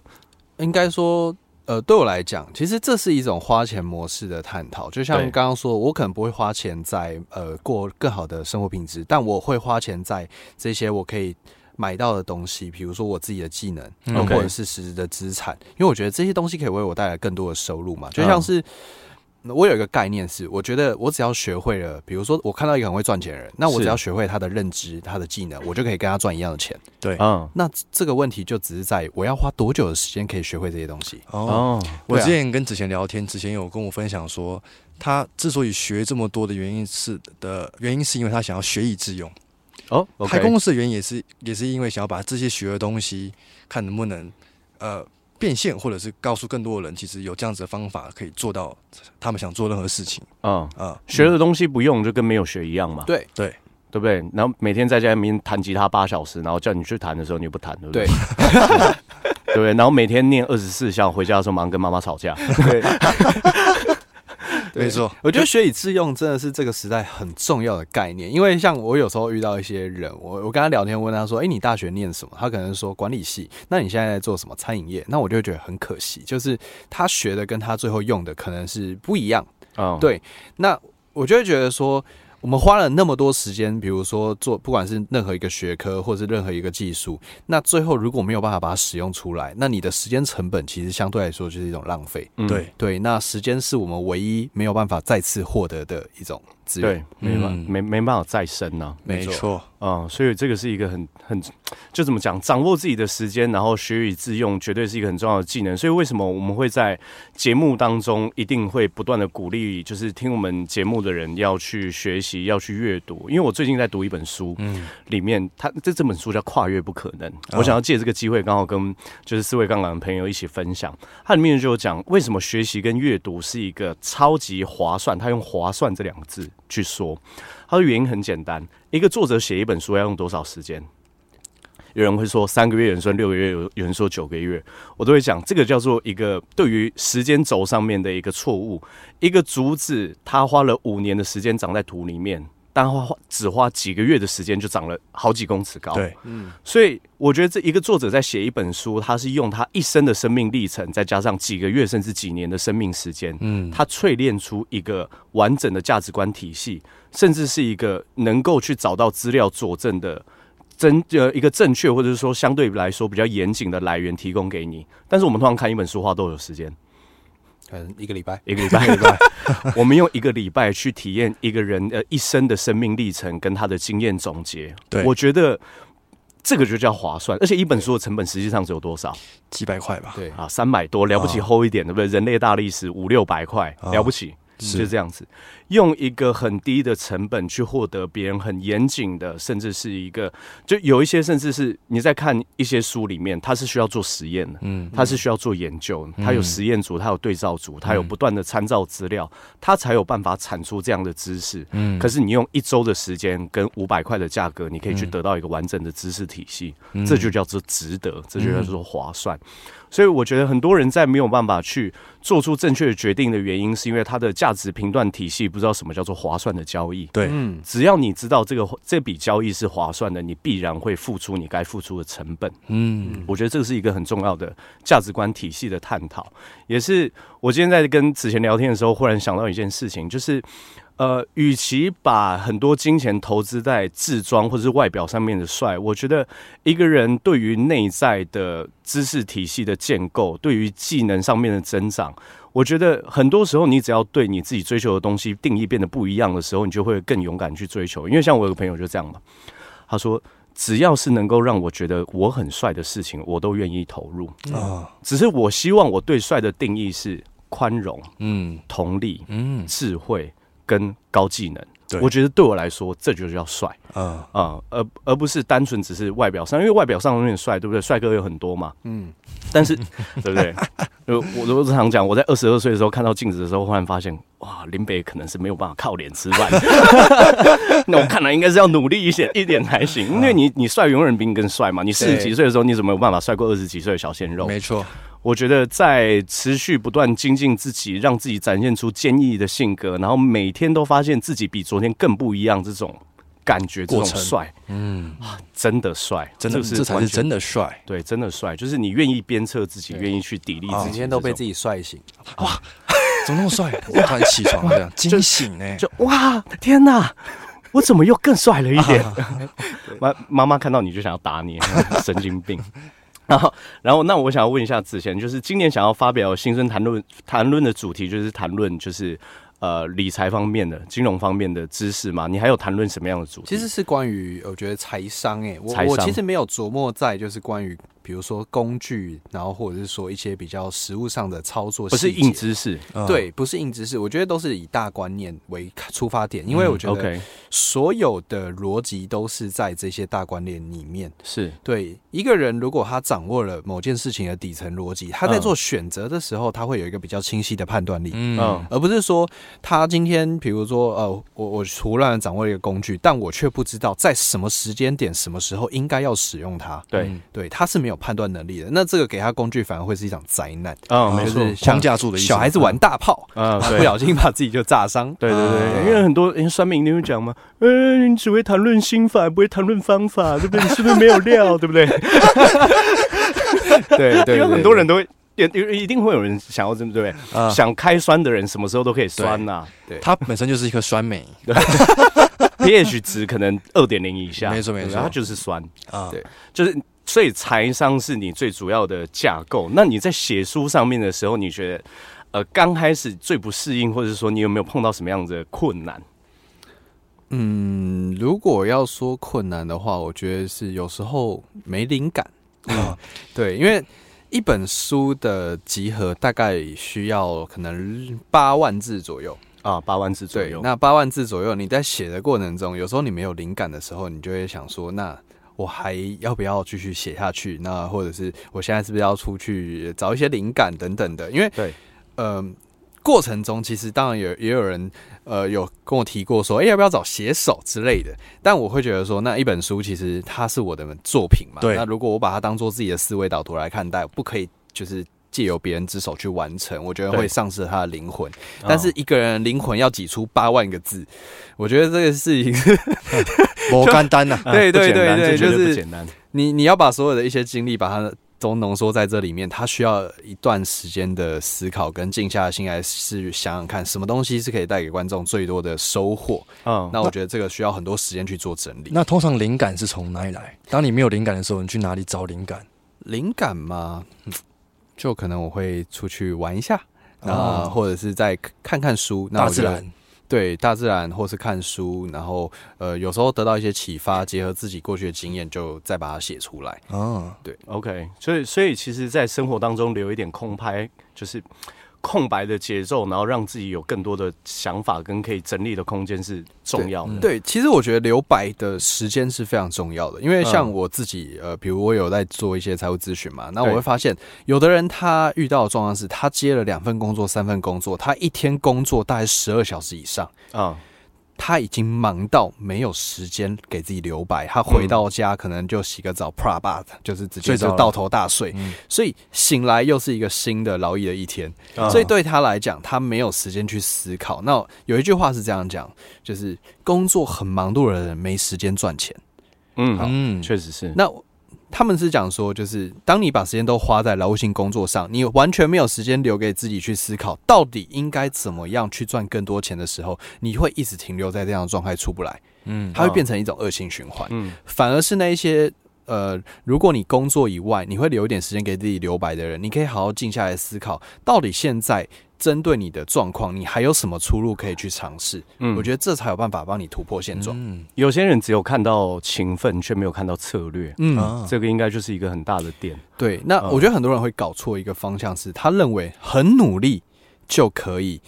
应该说。呃，对我来讲，其实这是一种花钱模式的探讨。就像刚刚说，我可能不会花钱在呃过更好的生活品质，但我会花钱在这些我可以买到的东西，比如说我自己的技能，嗯、或者是实质的资产。因为我觉得这些东西可以为我带来更多的收入嘛，就像是。嗯我有一个概念是，我觉得我只要学会了，比如说我看到一个很会赚钱的人，那我只要学会他的认知、他的技能，我就可以跟他赚一样的钱。对，嗯，那这个问题就只是在我要花多久的时间可以学会这些东西。哦，我之前跟子贤聊天，子贤有跟我分享说，他之所以学这么多的原因是的原因，是因为他想要学以致用。哦，开公司的原因也是也是因为想要把这些学的东西，看能不能呃。变现，或者是告诉更多的人，其实有这样子的方法可以做到他们想做任何事情。嗯嗯，学的东西不用就跟没有学一样嘛。对对对不对？然后每天在家里面弹吉他八小时，然后叫你去弹的时候，你又不弹，对不对？对，对不对？然后每天念二十四孝，回家的时候马上跟妈妈吵架。对。没错，我觉得学以致用真的是这个时代很重要的概念。因为像我有时候遇到一些人，我我跟他聊天，问他说：“哎，你大学念什么？”他可能说管理系。那你现在在做什么？餐饮业？那我就觉得很可惜，就是他学的跟他最后用的可能是不一样。哦，对。那我就会觉得说。我们花了那么多时间，比如说做不管是任何一个学科，或者是任何一个技术，那最后如果没有办法把它使用出来，那你的时间成本其实相对来说就是一种浪费。嗯、对对，那时间是我们唯一没有办法再次获得的一种资源，对，没办、嗯、没没办法再生呢、啊。没错。嗯，所以这个是一个很很，就怎么讲，掌握自己的时间，然后学以致用，绝对是一个很重要的技能。所以为什么我们会在节目当中一定会不断的鼓励，就是听我们节目的人要去学习，要去阅读。因为我最近在读一本书，嗯，里面它这这本书叫《跨越不可能》，我想要借这个机会，刚好跟就是四位杠杆的朋友一起分享。它里面就有讲为什么学习跟阅读是一个超级划算，它用划算这两个字去说。他的原因很简单，一个作者写一本书要用多少时间？有人会说三个月，有人说六个月，有有人说九个月，我都会讲这个叫做一个对于时间轴上面的一个错误。一个竹子，它花了五年的时间长在土里面。但花只花几个月的时间就长了好几公尺高。对，嗯，所以我觉得这一个作者在写一本书，他是用他一生的生命历程，再加上几个月甚至几年的生命时间，嗯，他淬炼出一个完整的价值观体系，甚至是一个能够去找到资料佐证的真呃一个正确或者是说相对来说比较严谨的来源提供给你。但是我们通常看一本书花多久时间？嗯，一个礼拜，一个礼拜，一个礼拜。我们用一个礼拜去体验一个人呃一生的生命历程跟他的经验总结。对，我觉得这个就叫划算。而且一本书的成本实际上只有多少？几百块吧。对啊，三百多，了不起厚一点，对不对？人类大历史五六百块，了不起。是就这样子，用一个很低的成本去获得别人很严谨的，甚至是一个，就有一些甚至是你在看一些书里面，它是需要做实验的，嗯，它是需要做研究，它有实验组，它有对照组，它有不断的参照资料，它才有办法产出这样的知识。嗯，可是你用一周的时间跟五百块的价格，你可以去得到一个完整的知识体系，这就叫做值得，这就叫做划算。所以我觉得很多人在没有办法去做出正确的决定的原因，是因为他的价值评断体系不知道什么叫做划算的交易。对，嗯，只要你知道这个这笔交易是划算的，你必然会付出你该付出的成本。嗯，我觉得这是一个很重要的价值观体系的探讨，也是我今天在跟子贤聊天的时候，忽然想到一件事情，就是。呃，与其把很多金钱投资在自装或者是外表上面的帅，我觉得一个人对于内在的知识体系的建构，对于技能上面的增长，我觉得很多时候你只要对你自己追求的东西定义变得不一样的时候，你就会更勇敢去追求。因为像我有个朋友就这样嘛，他说只要是能够让我觉得我很帅的事情，我都愿意投入啊。只是我希望我对帅的定义是宽容、嗯，同理、嗯，智慧。跟高技能，对我觉得对我来说，这就叫帅，啊啊，而而不是单纯只是外表上，因为外表上有点帅，对不对？帅哥有很多嘛，嗯，但是 对不对？我我都常讲，我在二十二岁的时候看到镜子的时候，忽然发现，哇，林北可能是没有办法靠脸吃饭。那我看来应该是要努力一些一点才行，因为你你帅永远比你更帅嘛。你四十几岁的时候，你怎么有办法帅过二十几岁的小鲜肉？没错。我觉得在持续不断精进自己，让自己展现出坚毅的性格，然后每天都发现自己比昨天更不一样，这种感觉，这种帅，嗯，真的帅，真的是，这才是真的帅，对，真的帅，就是你愿意鞭策自己，愿意去砥砺自己，每天都被自己帅醒，哇，怎么那么帅？我突然起床这样 惊醒呢，就哇，天哪，我怎么又更帅了一点？妈妈妈看到你就想要打你，神经病。然后，然后，那我想要问一下子贤，就是今年想要发表新生谈论谈论的主题，就是谈论就是呃理财方面的、金融方面的知识嘛？你还有谈论什么样的主题？其实是关于我觉得财商诶，我我其实没有琢磨在就是关于。比如说工具，然后或者是说一些比较实物上的操作，不是硬知识，对，不是硬知识。我觉得都是以大观念为出发点，因为我觉得所有的逻辑都是在这些大观念里面。是对一个人，如果他掌握了某件事情的底层逻辑，他在做选择的时候，他会有一个比较清晰的判断力。嗯，而不是说他今天，比如说，呃，我我胡乱掌握了一个工具，但我却不知道在什么时间点、什么时候应该要使用它。对，对，他是没有。判断能力的，那这个给他工具反而会是一场灾难啊！没错，框架住的小孩子玩大炮啊，不小心把自己就炸伤。对对对，因为很多人算命你会讲吗？嗯，你只会谈论心法，不会谈论方法，对不对？你是不是没有料？对不对？对对，因为很多人都会，也一定会有人想要这么对不对？想开酸的人，什么时候都可以酸呐。对，他本身就是一颗酸梅，pH 值可能二点零以下，没错没错，它就是酸啊。对，就是。所以财商是你最主要的架构。那你在写书上面的时候，你觉得，呃，刚开始最不适应，或者是说你有没有碰到什么样的困难？嗯，如果要说困难的话，我觉得是有时候没灵感。嗯，对，因为一本书的集合大概需要可能八万字左右啊，八万字左右。那八万字左右，你在写的过程中，有时候你没有灵感的时候，你就会想说，那。我还要不要继续写下去？那或者是我现在是不是要出去找一些灵感等等的？因为对，呃，过程中其实当然也也有人呃有跟我提过说，哎、欸，要不要找写手之类的？但我会觉得说，那一本书其实它是我的作品嘛。对。那如果我把它当做自己的思维导图来看待，不可以就是借由别人之手去完成，我觉得会丧失他的灵魂。但是一个人灵魂要挤出八万个字，我觉得这个事情。不简单呐，对对对对，就是你你要把所有的一些经历把它都浓缩在这里面，他需要一段时间的思考跟静下心来是想想看，什么东西是可以带给观众最多的收获。嗯，那我觉得这个需要很多时间去做整理。那通常灵感是从哪里来？当你没有灵感的时候，你去哪里找灵感？灵感嘛，就可能我会出去玩一下，啊，或者是再看看书，大自然。对大自然，或是看书，然后呃，有时候得到一些启发，结合自己过去的经验，就再把它写出来。哦，对，OK，所以所以其实，在生活当中留一点空拍，就是。空白的节奏，然后让自己有更多的想法跟可以整理的空间是重要的。对，对，其实我觉得留白的时间是非常重要的，因为像我自己，呃，比如我有在做一些财务咨询嘛，那我会发现，有的人他遇到的状况是，他接了两份工作、三份工作，他一天工作大概十二小时以上啊。他已经忙到没有时间给自己留白，他回到家可能就洗个澡，pra bat，就是直接就倒头大睡，所以醒来又是一个新的劳逸的一天，所以对他来讲，他没有时间去思考。那有一句话是这样讲，就是工作很忙碌的人没时间赚钱。嗯。嗯，确实是。那他们是讲说，就是当你把时间都花在劳务性工作上，你完全没有时间留给自己去思考，到底应该怎么样去赚更多钱的时候，你会一直停留在这样的状态出不来。嗯，它会变成一种恶性循环。嗯，反而是那一些呃，如果你工作以外，你会留一点时间给自己留白的人，你可以好好静下来思考，到底现在。针对你的状况，你还有什么出路可以去尝试？嗯，我觉得这才有办法帮你突破现状。嗯，有些人只有看到勤奋，却没有看到策略。嗯，这个应该就是一个很大的点。对，那我觉得很多人会搞错一个方向，是他认为很努力就可以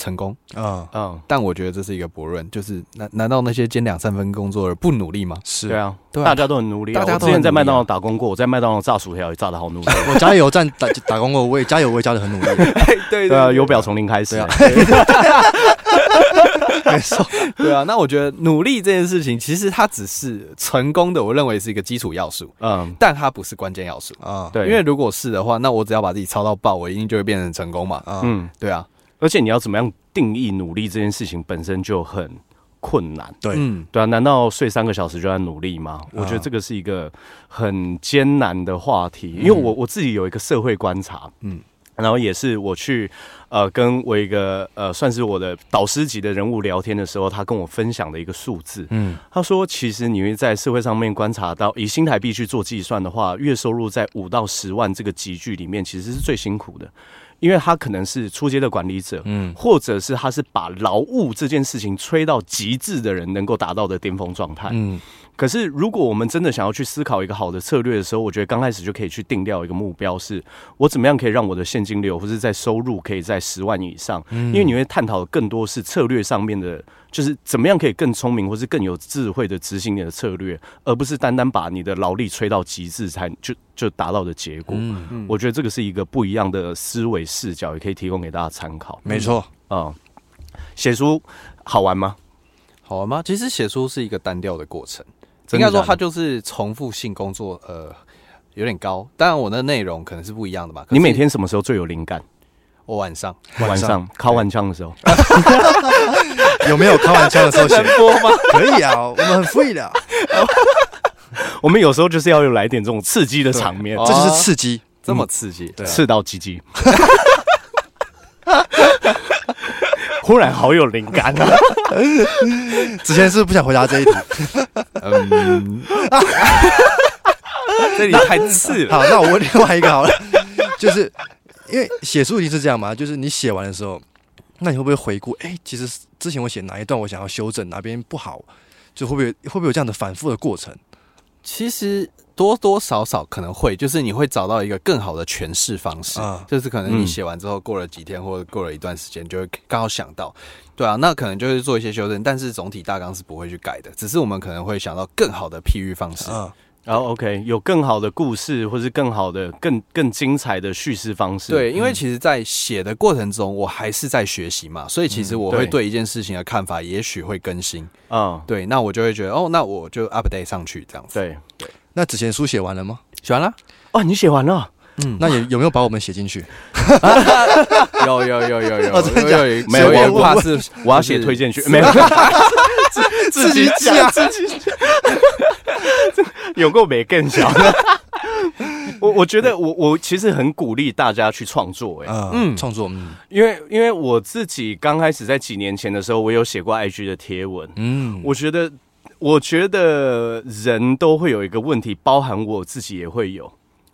成功嗯嗯，但我觉得这是一个悖论，就是难难道那些兼两三分工作的不努力吗？是对啊，大家都很努力。大家之前在麦当劳打工过，我在麦当劳炸薯条也炸的好努力。我加油站打打工过，我也加油，我也加的很努力。对对啊，油表从零开始。没错，对啊。那我觉得努力这件事情，其实它只是成功的，我认为是一个基础要素。嗯，但它不是关键要素啊。对，因为如果是的话，那我只要把自己操到爆，我一定就会变成成功嘛。嗯，对啊。而且你要怎么样定义努力这件事情本身就很困难。对，嗯，对啊，难道睡三个小时就在努力吗？我觉得这个是一个很艰难的话题。因为我我自己有一个社会观察，嗯，然后也是我去呃跟我一个呃算是我的导师级的人物聊天的时候，他跟我分享的一个数字，嗯，他说其实你会在社会上面观察到，以新台币去做计算的话，月收入在五到十万这个集聚里面，其实是最辛苦的。因为他可能是出街的管理者，嗯，或者是他是把劳务这件事情吹到极致的人能够达到的巅峰状态，嗯。可是如果我们真的想要去思考一个好的策略的时候，我觉得刚开始就可以去定掉一个目标，是我怎么样可以让我的现金流或者在收入可以在十万以上，嗯。因为你会探讨的更多是策略上面的。就是怎么样可以更聪明，或是更有智慧的执行你的策略，而不是单单把你的劳力吹到极致才就就达到的结果。嗯嗯，我觉得这个是一个不一样的思维视角，也可以提供给大家参考。没错，嗯，写书好玩吗？好玩吗？其实写书是一个单调的过程，应该说它就是重复性工作，呃，有点高。当然，我的内容可能是不一样的吧。你每天什么时候最有灵感？我晚上，晚上 敲完枪的时候，有没有开玩笑的时候写播吗？可以啊，我们很 free 的。我们有时候就是要有来点这种刺激的场面，这就是刺激，这么刺激，刺到鸡鸡。忽然好有灵感啊！之前是不想回答这一题，嗯，这里太刺了。好，那我问另外一个好了，就是。因为写书一定是这样嘛，就是你写完的时候，那你会不会回顾？哎、欸，其实之前我写哪一段我想要修正，哪边不好，就会不会会不会有这样的反复的过程？其实多多少少可能会，就是你会找到一个更好的诠释方式。啊，就是可能你写完之后过了几天或者过了一段时间，就会刚好想到，对啊，那可能就是做一些修正，但是总体大纲是不会去改的，只是我们可能会想到更好的譬喻方式。啊然后、oh，OK，有更好的故事，或是更好的、更更精彩的叙事方式。对，因为其实，在写的过程中，我还是在学习嘛，所以其实我会对一件事情的看法，也许会更新。嗯，对，那我就会觉得，哦，那我就 update 上去这样子。对对，那之前书写完了吗？写完了。哦，你写完了。嗯，那有有没有把我们写进去？有有有有有，没有，我怕是我要写推荐去，没有，自己讲自己讲。有够没更小的，我我觉得我我其实很鼓励大家去创作，哎，嗯，创作，嗯，因为因为我自己刚开始在几年前的时候，我有写过 IG 的贴文，嗯，我觉得我觉得人都会有一个问题，包含我自己也会有，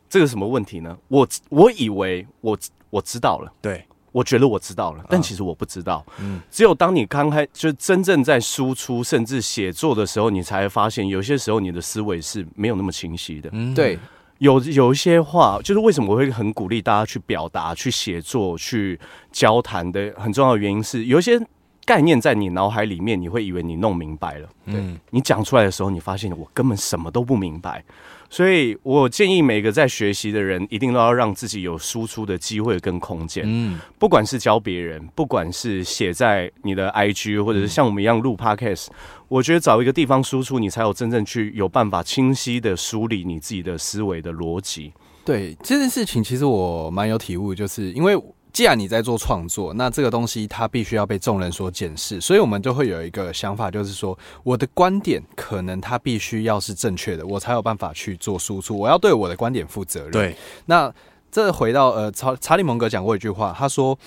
这个什么问题呢？我我以为我我知道了，对。我觉得我知道了，但其实我不知道。嗯，只有当你刚开，就真正在输出甚至写作的时候，你才会发现，有些时候你的思维是没有那么清晰的。嗯，对，有有一些话，就是为什么我会很鼓励大家去表达、去写作、去交谈的很重要的原因是，有一些概念在你脑海里面，你会以为你弄明白了。对，你讲出来的时候，你发现我根本什么都不明白。所以我建议每个在学习的人，一定都要让自己有输出的机会跟空间。嗯，不管是教别人，不管是写在你的 IG，或者是像我们一样录 Podcast，我觉得找一个地方输出，你才有真正去有办法清晰的梳理你自己的思维的逻辑。对这件事情，其实我蛮有体悟，就是因为。既然你在做创作，那这个东西它必须要被众人所检视，所以我们就会有一个想法，就是说我的观点可能它必须要是正确的，我才有办法去做输出。我要对我的观点负责任。对，那这回到呃，查查理蒙格讲过一句话，他说，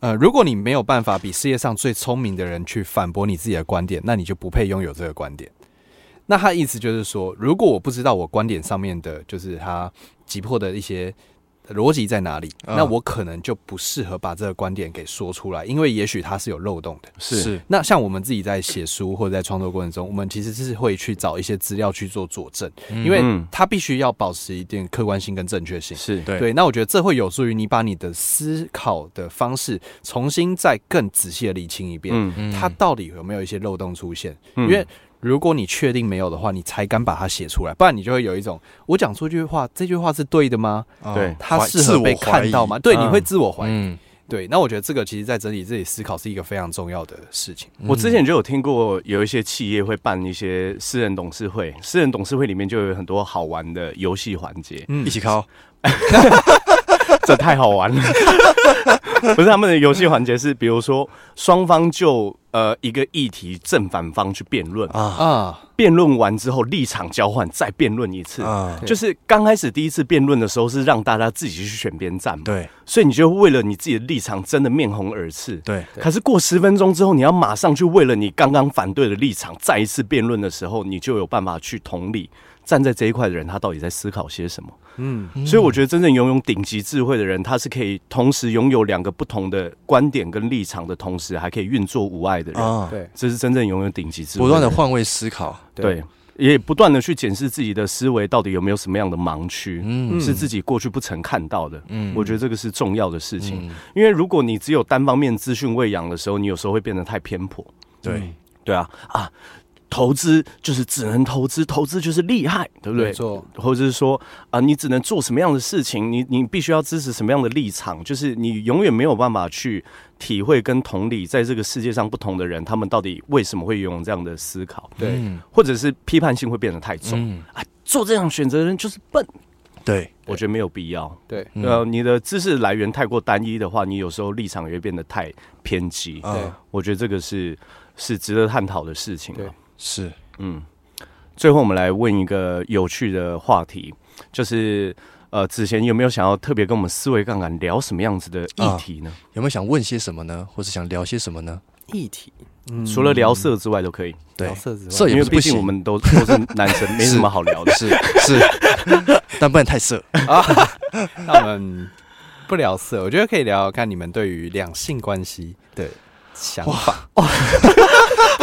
呃，如果你没有办法比世界上最聪明的人去反驳你自己的观点，那你就不配拥有这个观点。那他意思就是说，如果我不知道我观点上面的，就是他急迫的一些。逻辑在哪里？那我可能就不适合把这个观点给说出来，因为也许它是有漏洞的。是是。那像我们自己在写书或者在创作过程中，我们其实是会去找一些资料去做佐证，因为它必须要保持一定客观性跟正确性。是对对。那我觉得这会有助于你把你的思考的方式重新再更仔细的理清一遍，嗯，它到底有没有一些漏洞出现？因为如果你确定没有的话，你才敢把它写出来，不然你就会有一种我讲出这句话，这句话是对的吗？对，它适合被看到吗？对，你会自我怀疑。对，那我觉得这个其实，在整理自己思考是一个非常重要的事情。我之前就有听过，有一些企业会办一些私人董事会，私人董事会里面就有很多好玩的游戏环节，嗯，一起考。这太好玩了！不是他们的游戏环节是，比如说双方就呃一个议题正反方去辩论啊啊，辩论完之后立场交换，再辩论一次啊。就是刚开始第一次辩论的时候是让大家自己去选边站，对，所以你就为了你自己的立场真的面红耳赤，对。可是过十分钟之后，你要马上去为了你刚刚反对的立场再一次辩论的时候，你就有办法去同理。站在这一块的人，他到底在思考些什么？嗯，所以我觉得真正拥有顶级智慧的人，他是可以同时拥有两个不同的观点跟立场的同时，还可以运作无碍的人。啊，对，这是真正拥有顶级智慧，不断的换位思考，对，也不断的去检视自己的思维到底有没有什么样的盲区，嗯，是自己过去不曾看到的。嗯，我觉得这个是重要的事情，因为如果你只有单方面资讯喂养的时候，你有时候会变得太偏颇。对，对啊，啊。投资就是只能投资，投资就是厉害，对不对？没错。或者是说啊，你只能做什么样的事情，你你必须要支持什么样的立场，就是你永远没有办法去体会跟同理，在这个世界上不同的人，他们到底为什么会有这样的思考？对，或者是批判性会变得太重、嗯、啊，做这样选择的人就是笨。对，我觉得没有必要。对，呃，你的知识来源太过单一的话，你有时候立场也会变得太偏激。对，我觉得这个是是值得探讨的事情。对。是，嗯，最后我们来问一个有趣的话题，就是呃，子贤有没有想要特别跟我们思维杠杆聊什么样子的议题呢？啊，有没有想问些什么呢？或是想聊些什么呢？议题，嗯，除了聊色之外都可以。对，聊色之外，色因为毕竟我们都都是男生，没什么好聊的。是是，但不能太色啊。那我们不聊色，我觉得可以聊聊看你们对于两性关系的想法。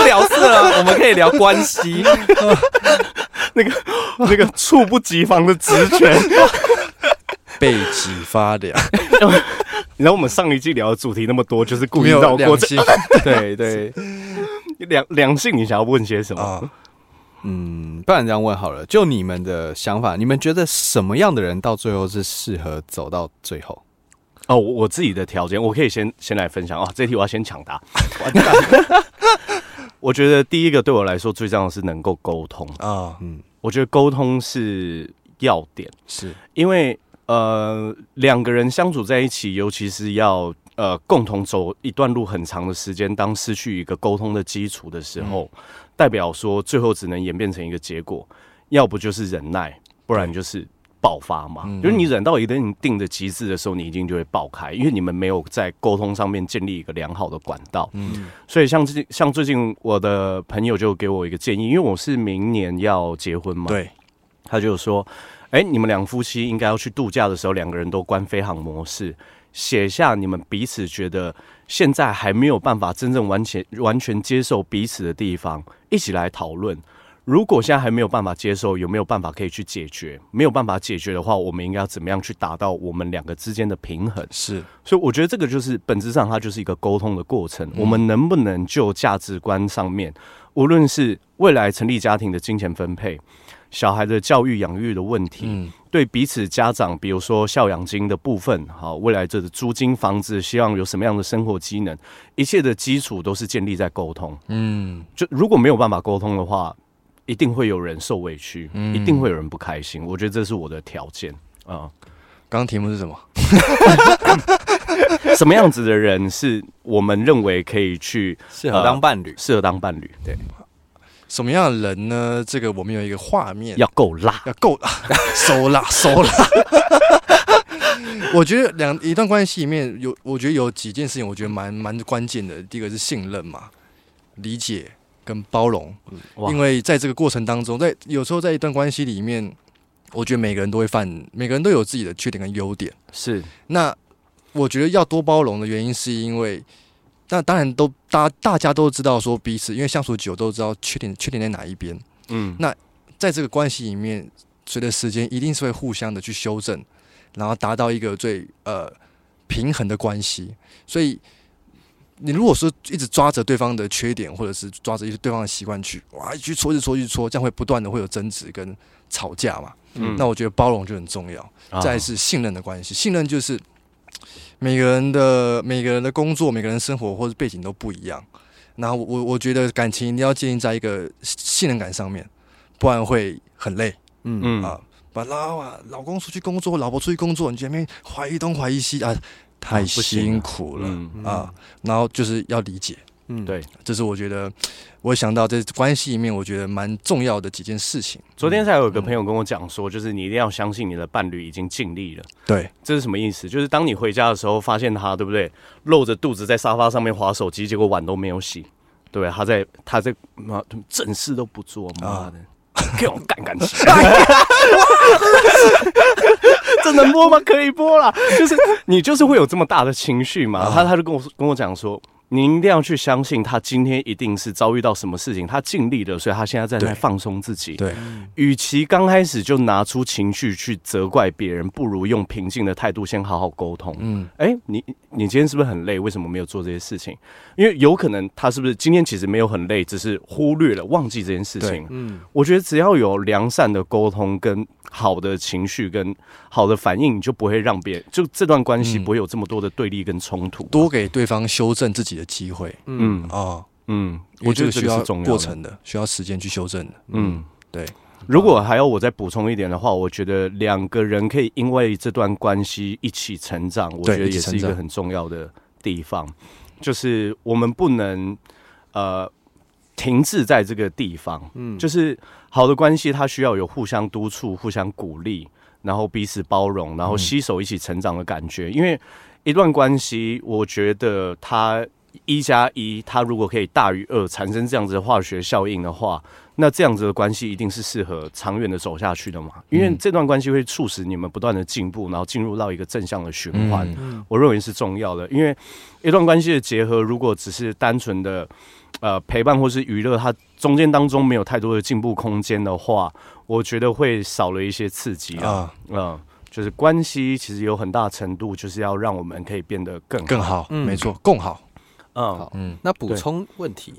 聊色了，我们可以聊关系。那个那个猝不及防的直拳，背脊发凉。你知道我们上一季聊的主题那么多，就是故意绕过这。对对，两两性，你想要问些什么？哦、嗯，不然这样问好了，就你们的想法，你们觉得什么样的人到最后是适合走到最后？哦，我自己的条件，我可以先先来分享哦。这题我要先抢答。我觉得第一个对我来说最重要的是能够沟通。啊，嗯，我觉得沟通是要点，是。因为呃两个人相处在一起，尤其是要呃共同走一段路很长的时间，当失去一个沟通的基础的时候，嗯、代表说最后只能演变成一个结果，要不就是忍耐，不然就是。爆发嘛，就是你忍到一定定的极致的时候，你一定就会爆开，因为你们没有在沟通上面建立一个良好的管道。嗯，所以像最像最近我的朋友就给我一个建议，因为我是明年要结婚嘛，对，他就说，哎，你们两夫妻应该要去度假的时候，两个人都关飞航模式，写下你们彼此觉得现在还没有办法真正完全完全接受彼此的地方，一起来讨论。如果现在还没有办法接受，有没有办法可以去解决？没有办法解决的话，我们应该要怎么样去达到我们两个之间的平衡？是，所以我觉得这个就是本质上它就是一个沟通的过程。我们能不能就价值观上面，无论是未来成立家庭的金钱分配、小孩的教育养育的问题，对彼此家长，比如说孝养金的部分，好，未来这个租金房子，希望有什么样的生活机能，一切的基础都是建立在沟通。嗯，就如果没有办法沟通的话。一定会有人受委屈，嗯、一定会有人不开心。我觉得这是我的条件啊。刚刚题目是什么？什么样子的人是我们认为可以去适合当伴侣？呃、适合当伴侣？对。什么样的人呢？这个我们有一个画面，要够辣，要够辣，收辣，收辣。我觉得两一段关系里面有，我觉得有几件事情，我觉得蛮蛮关键的。第一个是信任嘛，理解。跟包容，因为在这个过程当中，在有时候在一段关系里面，我觉得每个人都会犯，每个人都有自己的缺点跟优点。是，那我觉得要多包容的原因，是因为，那当然都大大家都知道说彼此，因为相处久都知道缺点缺点在哪一边。嗯，那在这个关系里面，随着时间一定是会互相的去修正，然后达到一个最呃平衡的关系。所以，你如果说一直抓着对方的缺点，或者是抓着一些对方的习惯去哇一直戳一直戳一直戳，这样会不断的会有争执跟吵架嘛。嗯，那我觉得包容就很重要。再来是信任的关系，信任就是每个人的每个人的工作、每个人生活或者背景都不一样。然后我我觉得感情一定要建立在一个信任感上面，不然会很累。嗯嗯啊，把老啊老公出去工作，老婆出去工作，你前面怀疑东怀疑西啊，太辛苦了啊。然后就是要理解。嗯，对，这是我觉得我想到在关系里面，我觉得蛮重要的几件事情。昨天才有个朋友跟我讲说，就是你一定要相信你的伴侣已经尽力了。对，这是什么意思？就是当你回家的时候，发现他对不对，露着肚子在沙发上面划手机，结果碗都没有洗，对，他在他在妈正事都不做，妈的，给我干干起来！这能播吗？可以播啦，就是你就是会有这么大的情绪嘛？他他就跟我跟我讲说。您一定要去相信，他今天一定是遭遇到什么事情，他尽力了，所以他现在在放松自己。对，与其刚开始就拿出情绪去责怪别人，不如用平静的态度先好好沟通。嗯，哎、欸，你你今天是不是很累？为什么没有做这些事情？因为有可能他是不是今天其实没有很累，只是忽略了、忘记这件事情。嗯，我觉得只要有良善的沟通跟好的情绪跟好的反应，你就不会让别人就这段关系不会有这么多的对立跟冲突。多给对方修正自己的机会，嗯。啊，哦、嗯，我觉得需要过程的，需要时间去修正的，嗯，对。如果还要我再补充一点的话，我觉得两个人可以因为这段关系一起成长，我觉得也是一个很重要的地方。就是我们不能呃停滞在这个地方，嗯，就是好的关系，它需要有互相督促、互相鼓励，然后彼此包容，然后携手一起成长的感觉，因为。一段关系，我觉得它一加一，它如果可以大于二，产生这样子的化学效应的话，那这样子的关系一定是适合长远的走下去的嘛。因为这段关系会促使你们不断的进步，然后进入到一个正向的循环。我认为是重要的。因为一段关系的结合，如果只是单纯的呃陪伴或是娱乐，它中间当中没有太多的进步空间的话，我觉得会少了一些刺激啊。嗯。就是关系其实有很大程度就是要让我们可以变得更好更好，嗯，没错，更好。嗯，好，嗯，那补充问题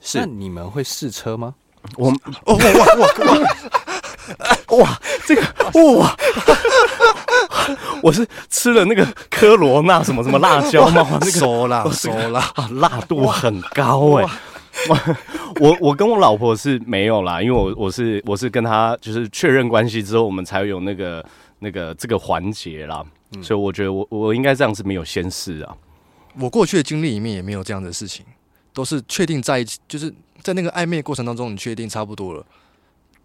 是，那你们会试车吗？我，哇哇哇哇，这个哇，我是吃了那个科罗娜什么什么辣椒吗？那个熟辣熟辣，辣度很高哎。我我跟我老婆是没有啦，因为我我是我是跟她就是确认关系之后，我们才有那个。那个这个环节啦，嗯、所以我觉得我我应该这样是没有先试啊。我过去的经历里面也没有这样的事情，都是确定在一起，就是在那个暧昧过程当中，你确定差不多了，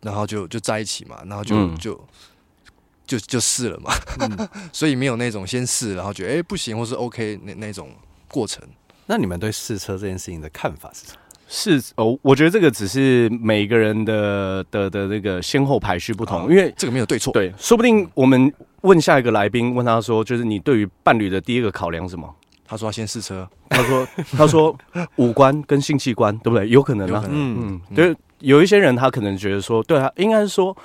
然后就就在一起嘛，然后就、嗯、就就就试了嘛。嗯、所以没有那种先试，然后觉得哎、欸、不行，或是 OK 那那种过程。那你们对试车这件事情的看法是什么？是哦，我觉得这个只是每个人的的的那个先后排序不同，因为这个没有对错。对，说不定我们问下一个来宾，问他说，就是你对于伴侣的第一个考量什么？他说要先试车。他说他说五官跟性器官对不对？有可能啊。嗯嗯，对，有一些人他可能觉得说，对啊，应该是说，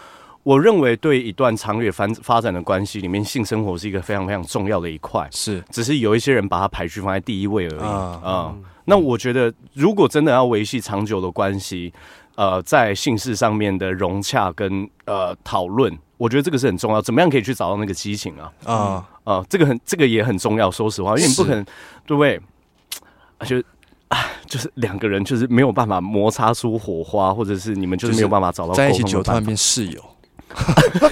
我认为对一段长远发发展的关系里面，性生活是一个非常非常重要的一块。是，只是有一些人把它排序放在第一位而已啊。那我觉得，如果真的要维系长久的关系，呃，在性事上面的融洽跟呃讨论，我觉得这个是很重要。怎么样可以去找到那个激情啊？啊呃，这个很，这个也很重要。说实话，因为你不可能，对不对？就啊，就是两个人就是没有办法摩擦出火花，或者是你们就是没有办法找到在一起久突然变室友，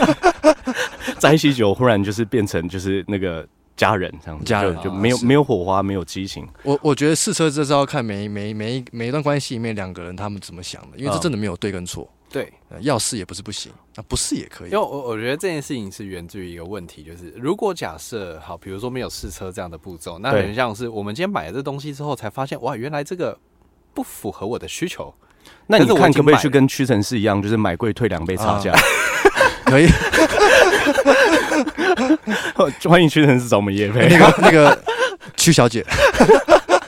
在一起久忽然就是变成就是那个。家人这样子，家人就没有没有火花，没有激情。我我觉得试车这是要看每每每一每一段关系里面两个人他们怎么想的，因为这真的没有对跟错。对，要试也不是不行，那不试也可以。因为我我觉得这件事情是源自于一个问题，就是如果假设好，比如说没有试车这样的步骤，那很像是我们今天买了这东西之后才发现，哇，原来这个不符合我的需求。那你看可不可以去跟屈臣氏一样，就是买贵退两倍差价？啊、可以。欢迎屈臣氏找我们叶飞。那个那个屈小姐，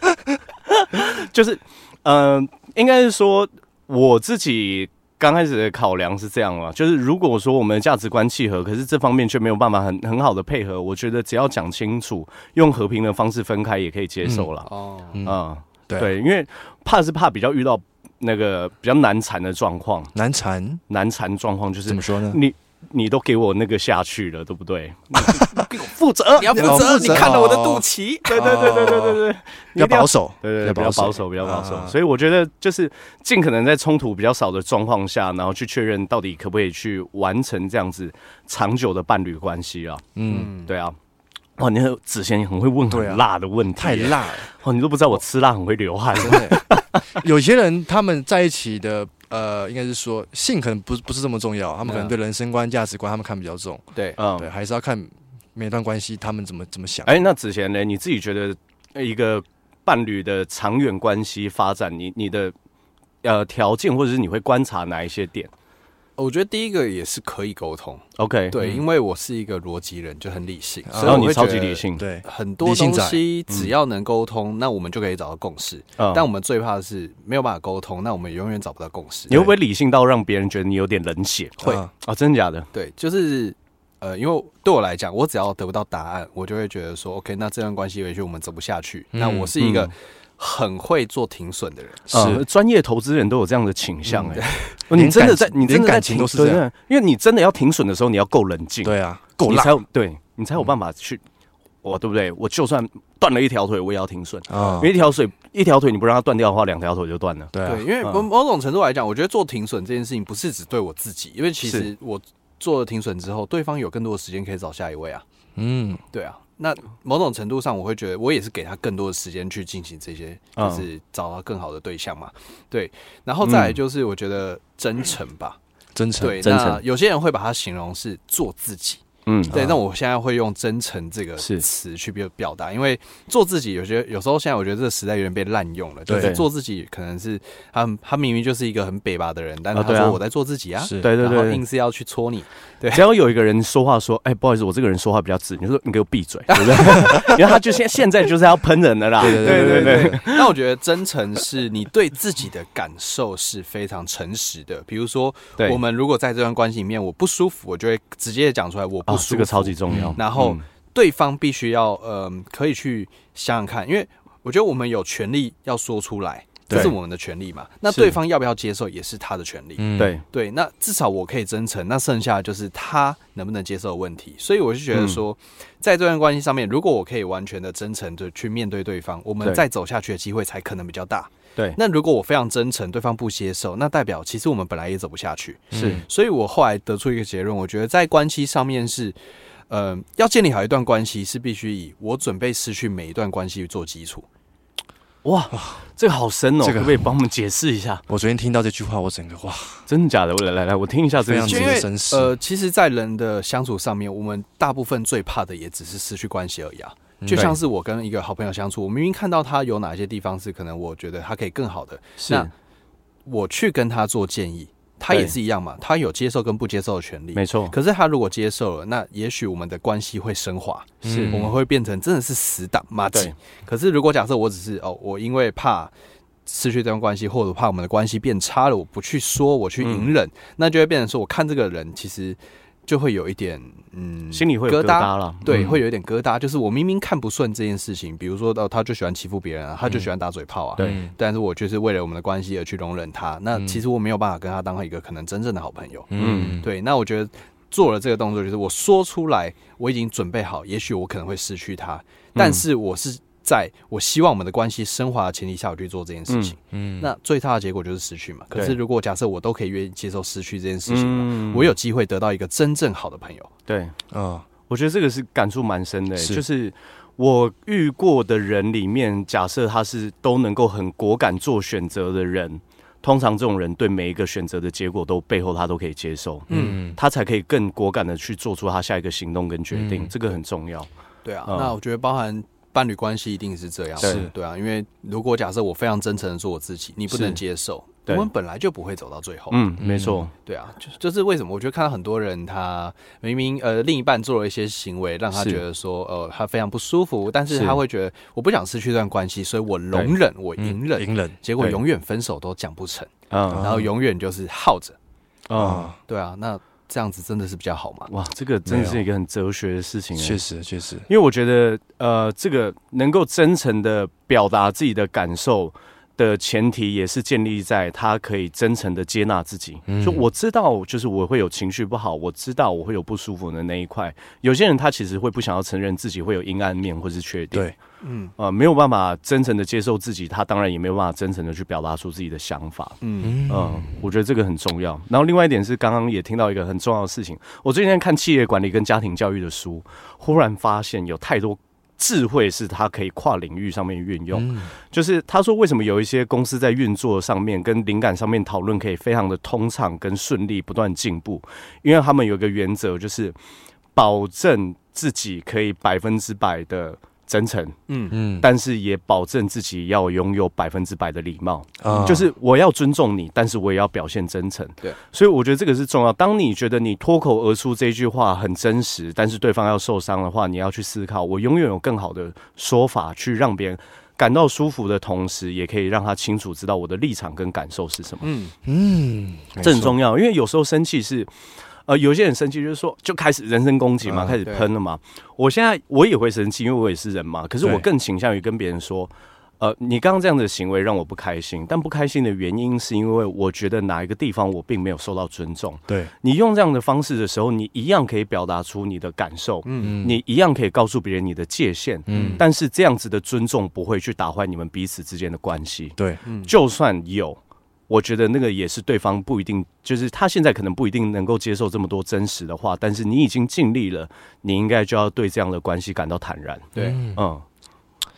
就是嗯、呃，应该是说我自己。刚开始的考量是这样嘛，就是如果说我们的价值观契合，可是这方面却没有办法很很好的配合，我觉得只要讲清楚，用和平的方式分开也可以接受了。哦，嗯，对对，因为怕是怕比较遇到那个比较难缠的状况，难缠难缠状况就是怎么说呢？你。你都给我那个下去了，对不对？给我负责，你要负责。你看了我的肚脐，对对对对对对对，比较保守，对对，比较保守，比较保守。所以我觉得就是尽可能在冲突比较少的状况下，然后去确认到底可不可以去完成这样子长久的伴侣关系啊。嗯，对啊。哇，你子贤很会问很辣的问题，太辣了。哦，你都不知道我吃辣很会流汗。有些人他们在一起的。呃，应该是说性可能不不是这么重要，他们可能对人生观、价值观，他们看比较重。对，嗯，对，还是要看每段关系他们怎么怎么想。哎，那子贤呢？你自己觉得一个伴侣的长远关系发展，你你的呃条件，或者是你会观察哪一些点？我觉得第一个也是可以沟通，OK，对，因为我是一个逻辑人，就很理性，然后你超级理性，对，很多东西只要能沟通，那我们就可以找到共识。但我们最怕的是没有办法沟通，那我们永远找不到共识。你会不会理性到让别人觉得你有点冷血？会啊，真的假的？对，就是呃，因为对我来讲，我只要得不到答案，我就会觉得说，OK，那这段关系也许我们走不下去。那我是一个。很会做停损的人，是专业投资人都有这样的倾向哎。你真的在，你真的感情都是这样，因为你真的要停损的时候，你要够冷静，对啊，够辣，对你才有办法去，我对不对？我就算断了一条腿，我也要停损啊。因为一条腿，一条腿你不让它断掉的话，两条腿就断了。对，因为某某种程度来讲，我觉得做停损这件事情不是只对我自己，因为其实我做了停损之后，对方有更多的时间可以找下一位啊。嗯，对啊。那某种程度上，我会觉得我也是给他更多的时间去进行这些，就是找到更好的对象嘛。对，然后再来就是我觉得真诚吧，真诚。对，那有些人会把它形容是做自己。嗯，对，那我现在会用“真诚”这个词去表表达，因为做自己，有些有时候现在我觉得这个时代有点被滥用了。就是，做自己可能是他他明明就是一个很北吧的人，但他说我在做自己啊，对对对，然后硬是要去戳你。对，只要有一个人说话说，哎，不好意思，我这个人说话比较直，你说你给我闭嘴，对不对？因为他就现现在就是要喷人的啦。对对对对对。那我觉得真诚是你对自己的感受是非常诚实的。比如说，我们如果在这段关系里面我不舒服，我就会直接讲出来我不舒服。这个超级重要。然后对方必须要呃，可以去想想看，因为我觉得我们有权利要说出来。这是我们的权利嘛？那对方要不要接受也是他的权利。嗯，对对。那至少我可以真诚，那剩下的就是他能不能接受的问题。所以我就觉得说，在这段关系上面，如果我可以完全的真诚的去面对对方，我们再走下去的机会才可能比较大。对。那如果我非常真诚，对方不接受，那代表其实我们本来也走不下去。是。所以我后来得出一个结论，我觉得在关系上面是，呃，要建立好一段关系，是必须以我准备失去每一段关系做基础。哇，这个好深哦！这个可不可以帮我们解释一下？我昨天听到这句话，我整个哇，真的假的？我来来来，我听一下这个因为呃，其实，在人的相处上面，我们大部分最怕的也只是失去关系而已啊。就像是我跟一个好朋友相处，我明明看到他有哪些地方是可能我觉得他可以更好的，是那我去跟他做建议。他也是一样嘛，他有接受跟不接受的权利，没错。可是他如果接受了，那也许我们的关系会升华，是我们会变成真的是死党麻吉。可是如果假设我只是哦，我因为怕失去这段关系，或者怕我们的关系变差了，我不去说，我去隐忍，那就会变成说，我看这个人其实。就会有一点，嗯，心里会有疙瘩？了，对，会有一点疙瘩。就是我明明看不顺这件事情，比如说，哦，他就喜欢欺负别人啊，他就喜欢打嘴炮啊，对。但是我就是为了我们的关系而去容忍他，那其实我没有办法跟他当一个可能真正的好朋友，嗯，对。那我觉得做了这个动作，就是我说出来，我已经准备好，也许我可能会失去他，但是我是。在我希望我们的关系升华的前提下，我去做这件事情，嗯，那最差的结果就是失去嘛。可是如果假设我都可以愿意接受失去这件事情，我有机会得到一个真正好的朋友。对，嗯，我觉得这个是感触蛮深的，就是我遇过的人里面，假设他是都能够很果敢做选择的人，通常这种人对每一个选择的结果都背后他都可以接受，嗯，他才可以更果敢的去做出他下一个行动跟决定，这个很重要。对啊，那我觉得包含。伴侣关系一定是这样，是。对啊，因为如果假设我非常真诚的做我自己，你不能接受，我们本来就不会走到最后。嗯，没错，对啊，就就是为什么？我觉得看到很多人，他明明呃另一半做了一些行为，让他觉得说呃他非常不舒服，但是他会觉得我不想失去这段关系，所以我容忍，我隐忍，隐忍，结果永远分手都讲不成，然后永远就是耗着。啊，对啊，那这样子真的是比较好吗？哇，这个真的是一个很哲学的事情。确实，确实，因为我觉得呃，这个能够真诚的表达自己的感受。的前提也是建立在他可以真诚的接纳自己，就我知道，就是我会有情绪不好，我知道我会有不舒服的那一块。有些人他其实会不想要承认自己会有阴暗面或是缺点，对，嗯，呃，没有办法真诚的接受自己，他当然也没有办法真诚的去表达出自己的想法，嗯。嗯，我觉得这个很重要。然后另外一点是，刚刚也听到一个很重要的事情，我最近在看企业管理跟家庭教育的书，忽然发现有太多。智慧是它可以跨领域上面运用，嗯、就是他说为什么有一些公司在运作上面跟灵感上面讨论可以非常的通畅跟顺利，不断进步，因为他们有一个原则，就是保证自己可以百分之百的。真诚，嗯嗯，但是也保证自己要拥有百分之百的礼貌，嗯，就是我要尊重你，但是我也要表现真诚，对，所以我觉得这个是重要。当你觉得你脱口而出这句话很真实，但是对方要受伤的话，你要去思考，我永远有更好的说法去让别人感到舒服的同时，也可以让他清楚知道我的立场跟感受是什么。嗯嗯，这很重要，因为有时候生气是。呃，有些人生气就是说，就开始人身攻击嘛，开始喷了嘛。我现在我也会生气，因为我也是人嘛。可是我更倾向于跟别人说，呃，你刚刚这样的行为让我不开心，但不开心的原因是因为我觉得哪一个地方我并没有受到尊重。对，你用这样的方式的时候，你一样可以表达出你的感受，嗯，你一样可以告诉别人你的界限，嗯，但是这样子的尊重不会去打坏你们彼此之间的关系。对，嗯，就算有。我觉得那个也是对方不一定，就是他现在可能不一定能够接受这么多真实的话，但是你已经尽力了，你应该就要对这样的关系感到坦然。对，嗯，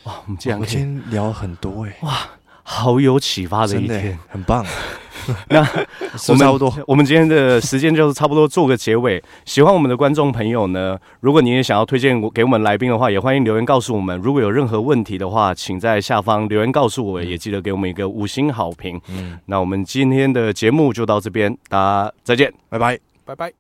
哇，我们今天聊了很多哎，哇，好有启发的一天，很棒。那 我们差不多，我们今天的时间就是差不多做个结尾。喜欢我们的观众朋友呢，如果你也想要推荐给我们来宾的话，也欢迎留言告诉我们。如果有任何问题的话，请在下方留言告诉我，也记得给我们一个五星好评。嗯，那我们今天的节目就到这边，大家再见，拜拜，拜拜。